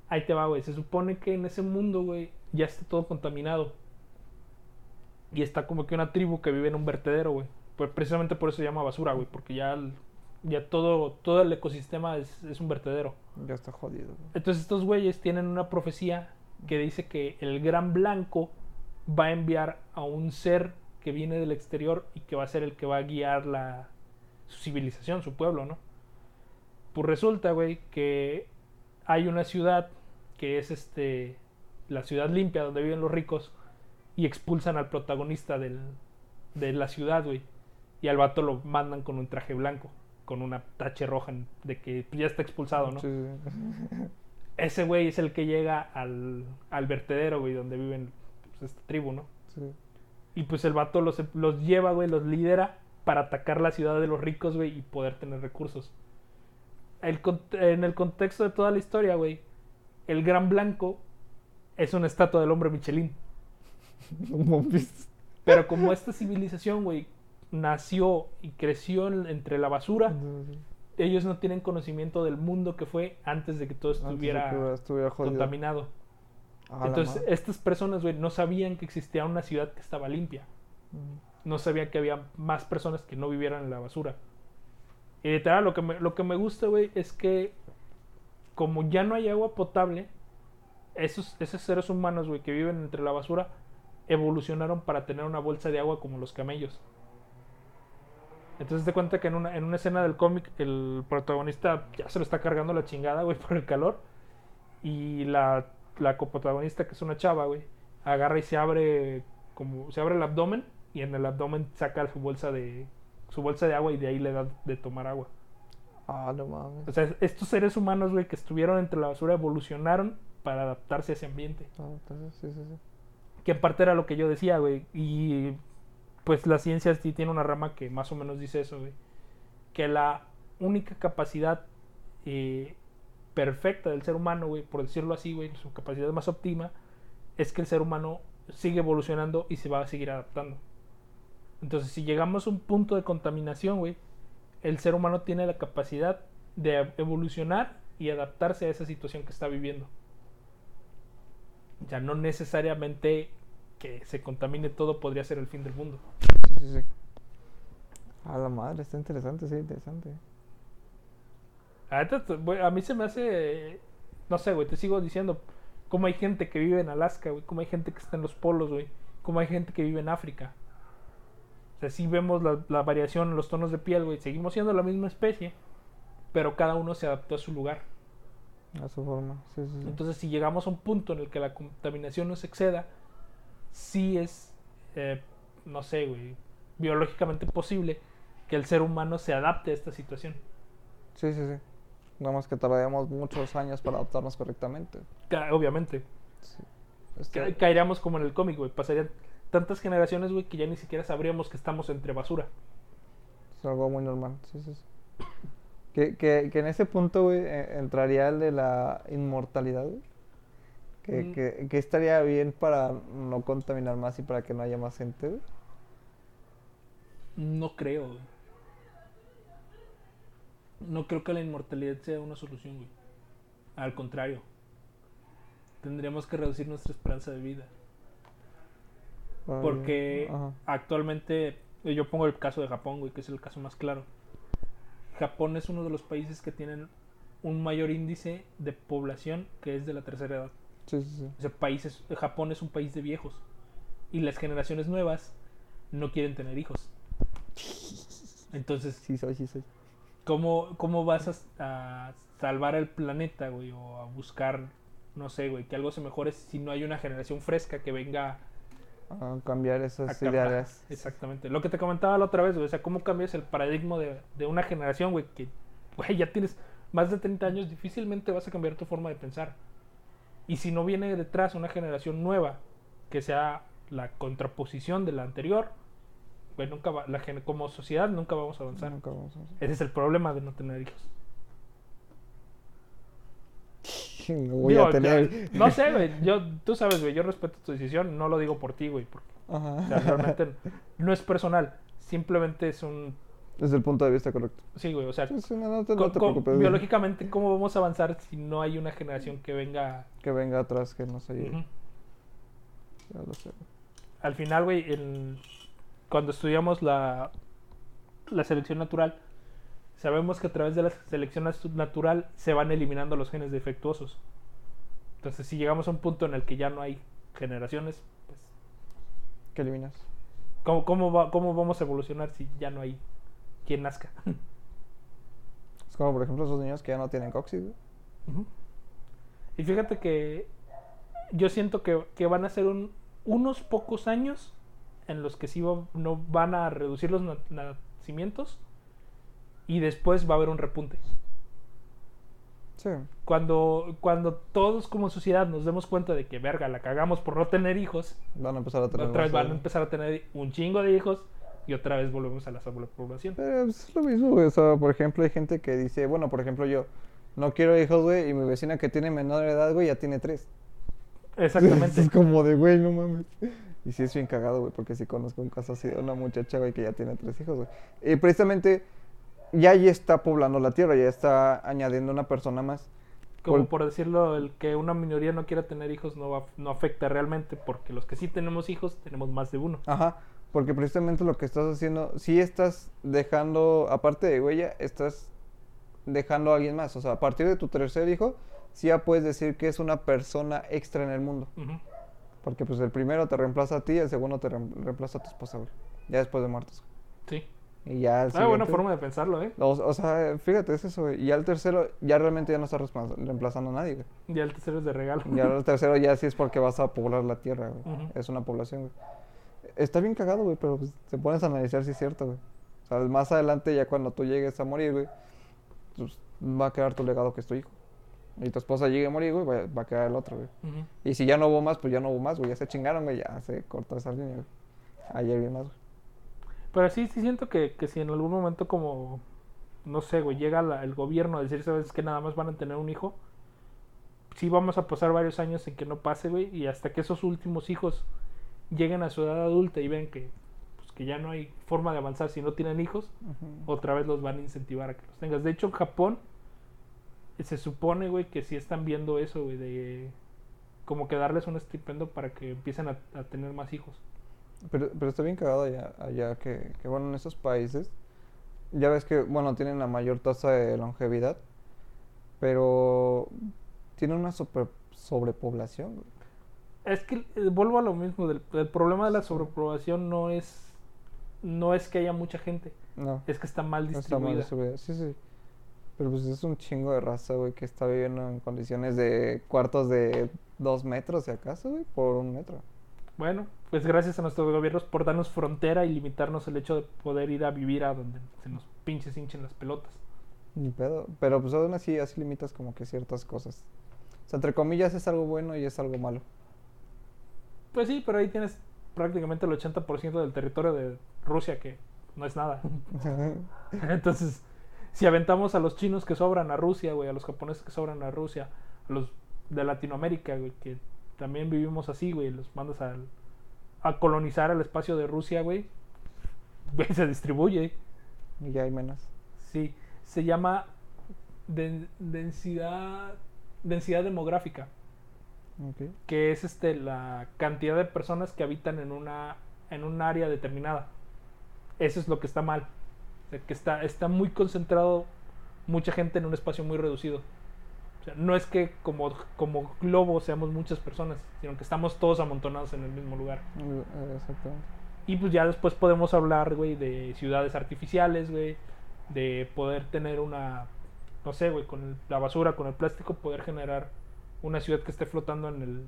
Ahí te va, güey. Se supone que en ese mundo, güey, ya está todo contaminado. Y está como que una tribu que vive en un vertedero, güey. Pues precisamente por eso se llama basura, güey. Porque ya, el- ya todo, todo el ecosistema es, es un vertedero. Ya está jodido, güey. Entonces estos güeyes tienen una profecía que dice que el gran blanco va a enviar a un ser que viene del exterior y que va a ser el que va a guiar la, su civilización, su pueblo, ¿no? Pues resulta, güey, que hay una ciudad que es este la ciudad limpia donde viven los ricos y expulsan al protagonista del, de la ciudad, güey. Y al vato lo mandan con un traje blanco, con una tache roja de que ya está expulsado, ¿no? Sí. Ese güey es el que llega al, al vertedero, güey, donde viven pues, esta tribu, ¿no? sí. Y pues el vato los, los lleva, güey, los lidera para atacar la ciudad de los ricos, güey, y poder tener recursos. El en el contexto de toda la historia, güey, el gran blanco es una estatua del hombre Michelin. Pero como esta civilización, güey, nació y creció en- entre la basura, ellos no tienen conocimiento del mundo que fue antes de que todo estuviera que estuviera jodido. contaminado. Entonces, estas personas, güey, no sabían que existía una ciudad que estaba limpia. Mm. No sabían que había más personas que no vivieran en la basura. Y literal, lo que me, lo que me gusta, güey, es que como ya no hay agua potable, esos, esos seres humanos, güey, que viven entre la basura, evolucionaron para tener una bolsa de agua como los camellos. Entonces te cuenta que en una, en una escena del cómic el protagonista ya se lo está cargando la chingada, güey, por el calor. Y la, la coprotagonista, que es una chava, güey, agarra y se abre como se abre el abdomen y en el abdomen saca su bolsa de su bolsa de agua y de ahí le da de tomar agua. Ah, no mames. O sea, estos seres humanos, güey, que estuvieron entre la basura evolucionaron para adaptarse a ese ambiente. Ah, entonces, sí, sí, sí. Que en parte era lo que yo decía, güey. Y pues la ciencia sí tiene una rama que más o menos dice eso, güey. Que la única capacidad eh, perfecta del ser humano, güey, por decirlo así, güey, su capacidad más óptima, es que el ser humano sigue evolucionando y se va a seguir adaptando. Entonces, si llegamos a un punto de contaminación, güey, el ser humano tiene la capacidad de evolucionar y adaptarse a esa situación que está viviendo. Ya no necesariamente que se contamine todo podría ser el fin del mundo. Sí, sí, sí. A la madre, está interesante, sí, interesante. A, mí se me hace, no sé, güey, te sigo diciendo, cómo hay gente que vive en Alaska, güey, cómo hay gente que está en los polos, güey, cómo hay gente que vive en África. O sea, sí vemos la, la variación en los tonos de piel, güey, seguimos siendo la misma especie, pero cada uno se adaptó a su lugar. A su forma, sí, sí, sí. Entonces, si llegamos a un punto en el que la contaminación nos exceda, sí es, eh, no sé, güey, biológicamente posible que el ser humano se adapte a esta situación. Sí, sí, sí. Nada más que tardaríamos muchos años para adaptarnos correctamente. Obviamente, Sí. Ca- Este, caeríamos como en el cómic, güey. Pasarían tantas generaciones, güey, que ya ni siquiera sabríamos que estamos entre basura. es algo muy normal, sí, sí, sí. Que, que, que en ese punto, güey, eh, entraría el de la inmortalidad, güey. Que, Mm. que, que estaría bien para no contaminar más y para que no haya más gente, güey. No creo, güey. No creo que la inmortalidad sea una solución, güey. Al contrario. tendríamos que reducir nuestra esperanza de vida. Ay, Porque ajá. actualmente, eh, yo pongo el caso de Japón, güey, que es el caso más claro. Japón es uno de los países que tienen un mayor índice de población que es de la tercera edad. Sí, sí, sí. O sea, países, Japón es un país de viejos. Y las generaciones nuevas no quieren tener hijos. Entonces, Sí soy, sí soy. ¿cómo, cómo vas a, a salvar el planeta, güey? O a buscar, no sé, güey, que algo se mejore si no hay una generación fresca que venga A cambiar esas ideas. Exactamente. Lo que te comentaba la otra vez, güey. O sea, ¿cómo cambias el paradigma de, de una generación, güey? Que, güey, ya tienes más de 30 años, difícilmente vas a cambiar tu forma de pensar. Y si no viene detrás una generación nueva que sea la contraposición de la anterior, pues nunca va, la, como sociedad nunca vamos a avanzar. Nunca vamos a- Ese es el problema de no tener hijos. No voy Digo, a tener. no sé, güey. Yo, tú sabes, güey. Yo respeto tu decisión. No lo digo por ti, güey. Porque Ajá. o sea, realmente no es personal. Simplemente es un. Desde el punto de vista correcto. Sí, güey. O sea, Sí, sí, no, no te, no te preocupes. biológicamente, ¿cómo vamos a avanzar si no hay una generación que venga? Que venga atrás, que nos ayude. Ya lo sé. Al final, güey, en- cuando estudiamos la, la selección natural, sabemos que a través de la selección natu- natural se van eliminando los genes defectuosos. Entonces, si llegamos a un punto en el que ya no hay generaciones, pues, ¿Qué eliminas? ¿cómo, cómo, va- cómo vamos a evolucionar si ya no hay quien nazca? Es como, por ejemplo, esos niños que ya no tienen coxis. Y fíjate que yo siento que, que van a ser un- unos pocos años en los que sí va- no van a reducir los na- nacimientos y después va a haber un repunte. Sí. Cuando, cuando todos como sociedad nos demos cuenta de que, verga, la cagamos por no tener hijos, Van a empezar a tener. otra vez más, van a güey. empezar a tener un chingo de hijos y otra vez volvemos a la sobrepoblación. Pero pues, es lo mismo, güey. O sea, por ejemplo, hay gente que dice, bueno, por ejemplo, yo no quiero hijos, güey, y mi vecina que tiene menor edad, güey, ya tiene tres. Exactamente. es como de, güey, no mames. Y sí es bien cagado, güey, porque sí conozco un caso así de una muchacha, güey, que ya tiene tres hijos, güey. Y precisamente ya ahí está poblando la tierra, ya está añadiendo una persona más. Como Por- decirlo, el que una minoría no quiera tener hijos no, va- no afecta realmente, porque los que sí tenemos hijos tenemos más de uno. Ajá, porque precisamente lo que estás haciendo, sí estás dejando, aparte de huella, estás dejando a alguien más. O sea, a partir de tu tercer hijo, sí ya puedes decir que es una persona extra en el mundo. Porque pues el primero te reemplaza a ti, el segundo te reem- reemplaza a tu esposa, güey. Ya después de muertos. Sí. Y ya Ah, buena forma de pensarlo, ¿eh? O, o sea, fíjate, es eso, güey. Y ya el tercero, ya realmente ya no respons- reemplazando a nadie, güey. Ya el tercero es de regalo. Ya el tercero ya sí es porque vas a poblar la tierra, güey. Es una población, güey. Está bien cagado, güey, pero pues, te pones a analizar si es cierto, güey. O sea, más adelante, ya cuando tú llegues a morir, güey, pues va a quedar tu legado que es tu hijo. Y tu esposa llegue a morir, güey, va, va a quedar el otro, güey. Y si ya no hubo más, pues ya no hubo más, güey. Ya se chingaron, güey, ya se cortó esa línea, güey. Ayer vi más, güey. Pero sí, sí siento que, que si en algún momento como, no sé, güey, llega la- el gobierno a decir, ¿sabes que nada más van a tener un hijo? Sí vamos a pasar varios años en que no pase, güey, y hasta que esos últimos hijos lleguen a su edad adulta y ven que, pues, que ya no hay forma de avanzar si no tienen hijos, otra vez los van a incentivar a que los tengas. De hecho, en Japón se supone, güey, que sí están viendo eso, güey, de como que darles un estipendio para que empiecen a, a tener más hijos. Pero, pero está bien cagado allá, allá que, que, bueno, en esos países, ya ves que, bueno, tienen la mayor tasa de longevidad, pero tienen una super, sobrepoblación. Es que eh, vuelvo a lo mismo, del, el problema de la sobrepoblación no es no es que haya mucha gente, No, es que está mal no está mal distribuida. distribuida. Sí, sí. Pero pues es un chingo de raza, güey, que está viviendo en condiciones de cuartos de dos metros, si acaso, güey, por un metro. Bueno, pues gracias a nuestros gobiernos por darnos frontera y limitarnos el hecho de poder ir a vivir a donde se nos pinches hinchen las pelotas. Ni pedo. Pero pues aún así, así limitas como que ciertas cosas. O sea, entre comillas es algo bueno y es algo malo. Pues sí, pero ahí tienes prácticamente el 80% del territorio de Rusia que no es nada. Entonces, si aventamos a los chinos que sobran a Rusia, güey, a los japoneses que sobran a Rusia, a los de Latinoamérica, güey, que también vivimos así, güey, los mandas al- a colonizar el espacio de Rusia, güey, se distribuye. y ya hay menos. Sí, se llama den- densidad densidad demográfica. Que es este la cantidad de personas que habitan en una en un área determinada. Eso es lo que está mal. O sea, que está, está muy concentrado mucha gente en un espacio muy reducido. O sea, no es que como, como globo seamos muchas personas, sino que estamos todos amontonados en el mismo lugar. Eh, Exactamente. Y pues ya después podemos hablar, güey, de ciudades artificiales, güey, de poder tener una, no sé, güey, con el- la basura, con el plástico, poder generar una ciudad que esté flotando en el,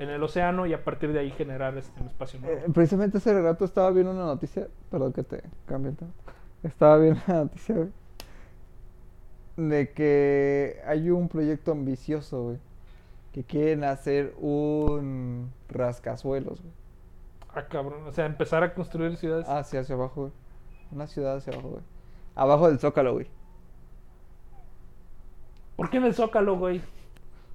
en el océano y a partir de ahí generar este, un espacio nuevo. Eh, precisamente hace rato estaba viendo una noticia, perdón que te cambie el tema. Estaba viendo una noticia, güey, de que hay un proyecto ambicioso, güey, que quieren hacer un rascazuelos, güey. Ah, cabrón, o sea, empezar a construir ciudades. Hacia, hacia abajo, güey. Una ciudad hacia abajo, güey. Abajo del Zócalo, güey. ¿Por qué en el Zócalo, güey?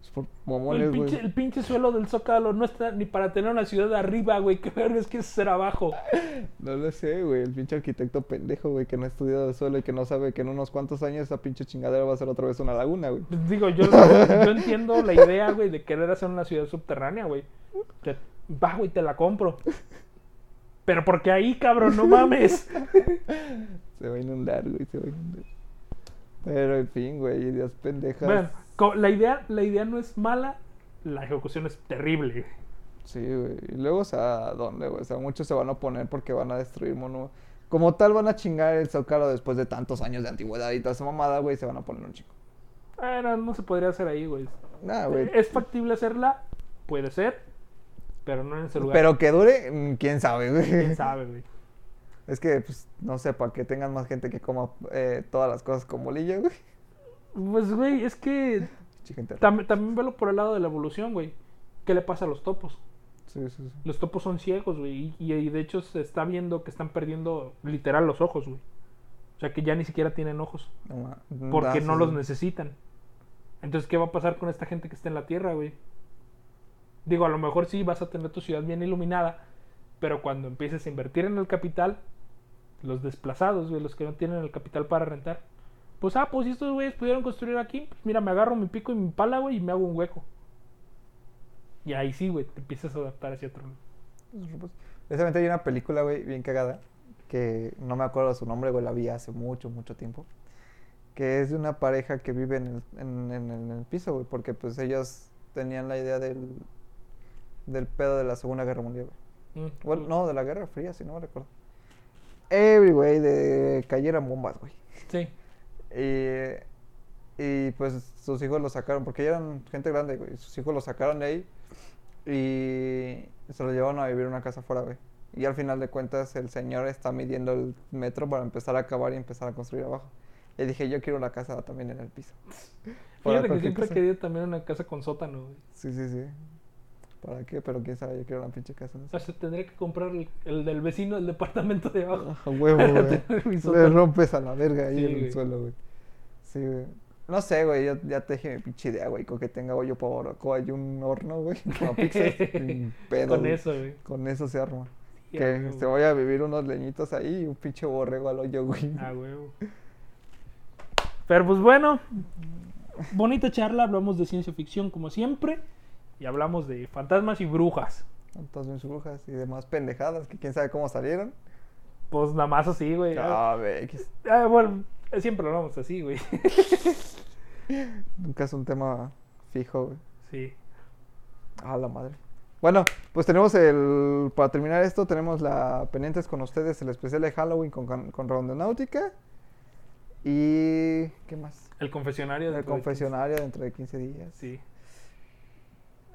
Es El pinche, güey. el pinche suelo del Zócalo no está ni para tener una ciudad arriba, güey. ¿Qué vergas quieres hacer abajo? No lo sé, güey. El pinche arquitecto pendejo, güey, que no ha estudiado el suelo y que no sabe que en unos cuantos años esa pinche chingadera va a ser otra vez una laguna, güey. Pues digo, yo, yo entiendo la idea, güey, de querer hacer una ciudad subterránea, güey. Te- Va, güey, te la compro. Pero porque ahí, cabrón, no mames. Se va a inundar, güey, se va a inundar. Pero en fin, güey, ideas pendejas. Bueno, la idea, la idea no es mala, la ejecución es terrible. Sí, güey. Y luego, o sea, ¿dónde, güey? O sea, muchos se van a oponer porque van a destruir mono. Como tal, van a chingar el Zócalo después de tantos años de antigüedad y toda esa mamada, güey, se van a poner un chico. Bueno, no se podría hacer ahí, güey. Nah, güey. ¿Es factible hacerla? Puede ser, pero no en ese lugar. Pero que dure, mm, quién sabe, güey. ¿Quién sabe, güey? Es que, pues, no sé, para que tengan más gente que coma eh, todas las cosas con bolillo, güey. Pues, güey, es que tam- también velo por el lado de la evolución, güey. ¿Qué le pasa a los topos? Sí, sí, sí. Los topos son ciegos, güey. Y, y de hecho se está viendo que están perdiendo literal los ojos, güey. O sea que ya ni siquiera tienen ojos. No, Porque no los necesitan. Entonces, ¿qué va a pasar con esta gente que está en la Tierra, güey? Digo, a lo mejor sí vas a tener tu ciudad bien iluminada. Pero cuando empieces a invertir en el capital, los desplazados, güey, los que no tienen el capital para rentar. Pues, ah, pues si estos güeyes pudieron construir aquí, pues mira, me agarro mi pico y mi pala, güey, y me hago un hueco. Y ahí sí, güey, te empiezas a adaptar hacia otro lado. Precisamente hay una película, güey, bien cagada, que no me acuerdo su nombre, güey, la vi hace mucho, mucho tiempo, que es de una pareja que vive en el, en, en- en el piso, güey, porque pues ellos tenían la idea del, del pedo de la Segunda Guerra Mundial, güey. Mm, Bueno, no, de la Guerra Fría, si no me recuerdo. Every, güey, de cayeran bombas, güey. Sí. Y, y pues sus hijos lo sacaron, porque ya eran gente grande, güey. Sus hijos lo sacaron de ahí y se lo llevaron a vivir en una casa afuera, güey. Y al final de cuentas el señor está midiendo el metro para empezar a acabar y empezar a construir abajo. Y dije, yo quiero una casa también en el piso. Fíjate que siempre he querido también una casa con sótano, güey. Sí, sí, sí. ¿Para qué? Pero quién sabe, yo quiero una pinche casa. No O sea, tendría que comprar el, el del vecino del departamento de abajo. A huevo, güey. Le rompes a la verga ahí Sí, en el güey. suelo, güey. Sí, güey. No sé, güey, yo ya te dije mi pinche idea, güey, con que tenga hoyo por barbacoa y un horno, güey, con pizzas, sin pedo, Con güey. eso, güey. Con eso se arma. Sí, que huevo. se vaya a vivir unos leñitos ahí y un pinche borrego al hoyo, güey. Ah, huevo. Pero pues bueno, bonita charla, hablamos de ciencia ficción como siempre y hablamos de fantasmas y brujas. Tantas mis brujas y demás pendejadas que quién sabe cómo salieron. Pues nada más así, güey. Ah, Ah, ve, X. bueno, siempre lo hablamos así, güey. Nunca es un tema fijo, güey. Sí. A la madre. Bueno, pues tenemos el. Para terminar esto, tenemos la pendientes con ustedes, el especial de Halloween con, con, con Rondonáutica. Y. ¿Qué más? El confesionario. El de confesionario dentro de 15 días. 15. Sí.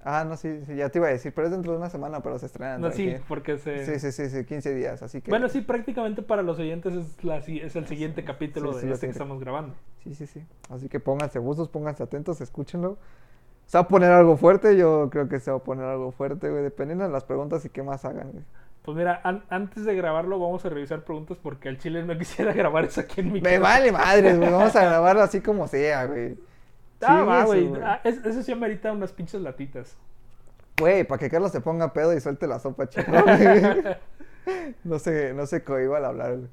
Ah, no, sí, sí, ya te iba a decir, pero es dentro de una semana, pero se estrena. No, sí, 15. porque se... Sí, sí, sí, sí, 15 días, así que... Bueno, sí, prácticamente para los oyentes es, la, es el siguiente capítulo Sí, de este que estamos grabando. Sí, sí, sí. Así que pónganse buzos, pónganse atentos, escúchenlo. Se va a poner algo fuerte, yo creo que se va a poner algo fuerte, güey, dependiendo de las preguntas y qué más hagan, güey. Pues mira, an- antes de grabarlo vamos a revisar preguntas porque al chile no quisiera grabar eso aquí en mi Me casa. vale madres, güey, vamos a grabarlo así como sea, güey. Ah, va, güey. su- Ah, es- eso sí amerita unas pinches latitas. Güey, para que Carlos se ponga pedo y suelte la sopa, chico. güey. no se, no se cohiba al hablar, güey.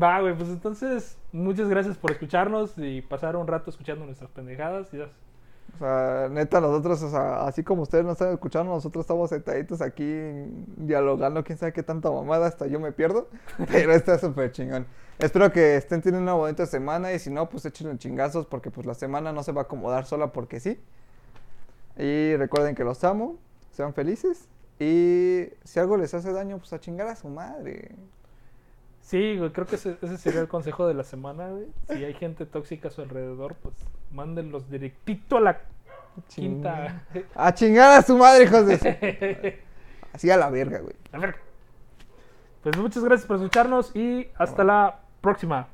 Va, güey, pues entonces muchas gracias por escucharnos y pasar un rato escuchando nuestras pendejadas. Ya O sea, neta, nosotros, o sea, así como ustedes nos están escuchando, nosotros estamos sentaditos aquí dialogando, quién sabe qué tanta mamada, hasta yo me pierdo. Pero está súper chingón. Espero que estén teniendo una bonita semana y si no, pues échenle chingazos porque pues la semana no se va a acomodar sola porque sí. Y recuerden que los amo, sean felices y si algo les hace daño, pues a chingar a su madre. Sí, güey, creo que ese, ese sería el consejo de la semana, güey. Si hay gente tóxica a su alrededor, pues mándenlos directito a la quinta. A chingar a su madre, hijos de Así a la verga, güey. A ver. Pues muchas gracias por escucharnos y hasta la próxima.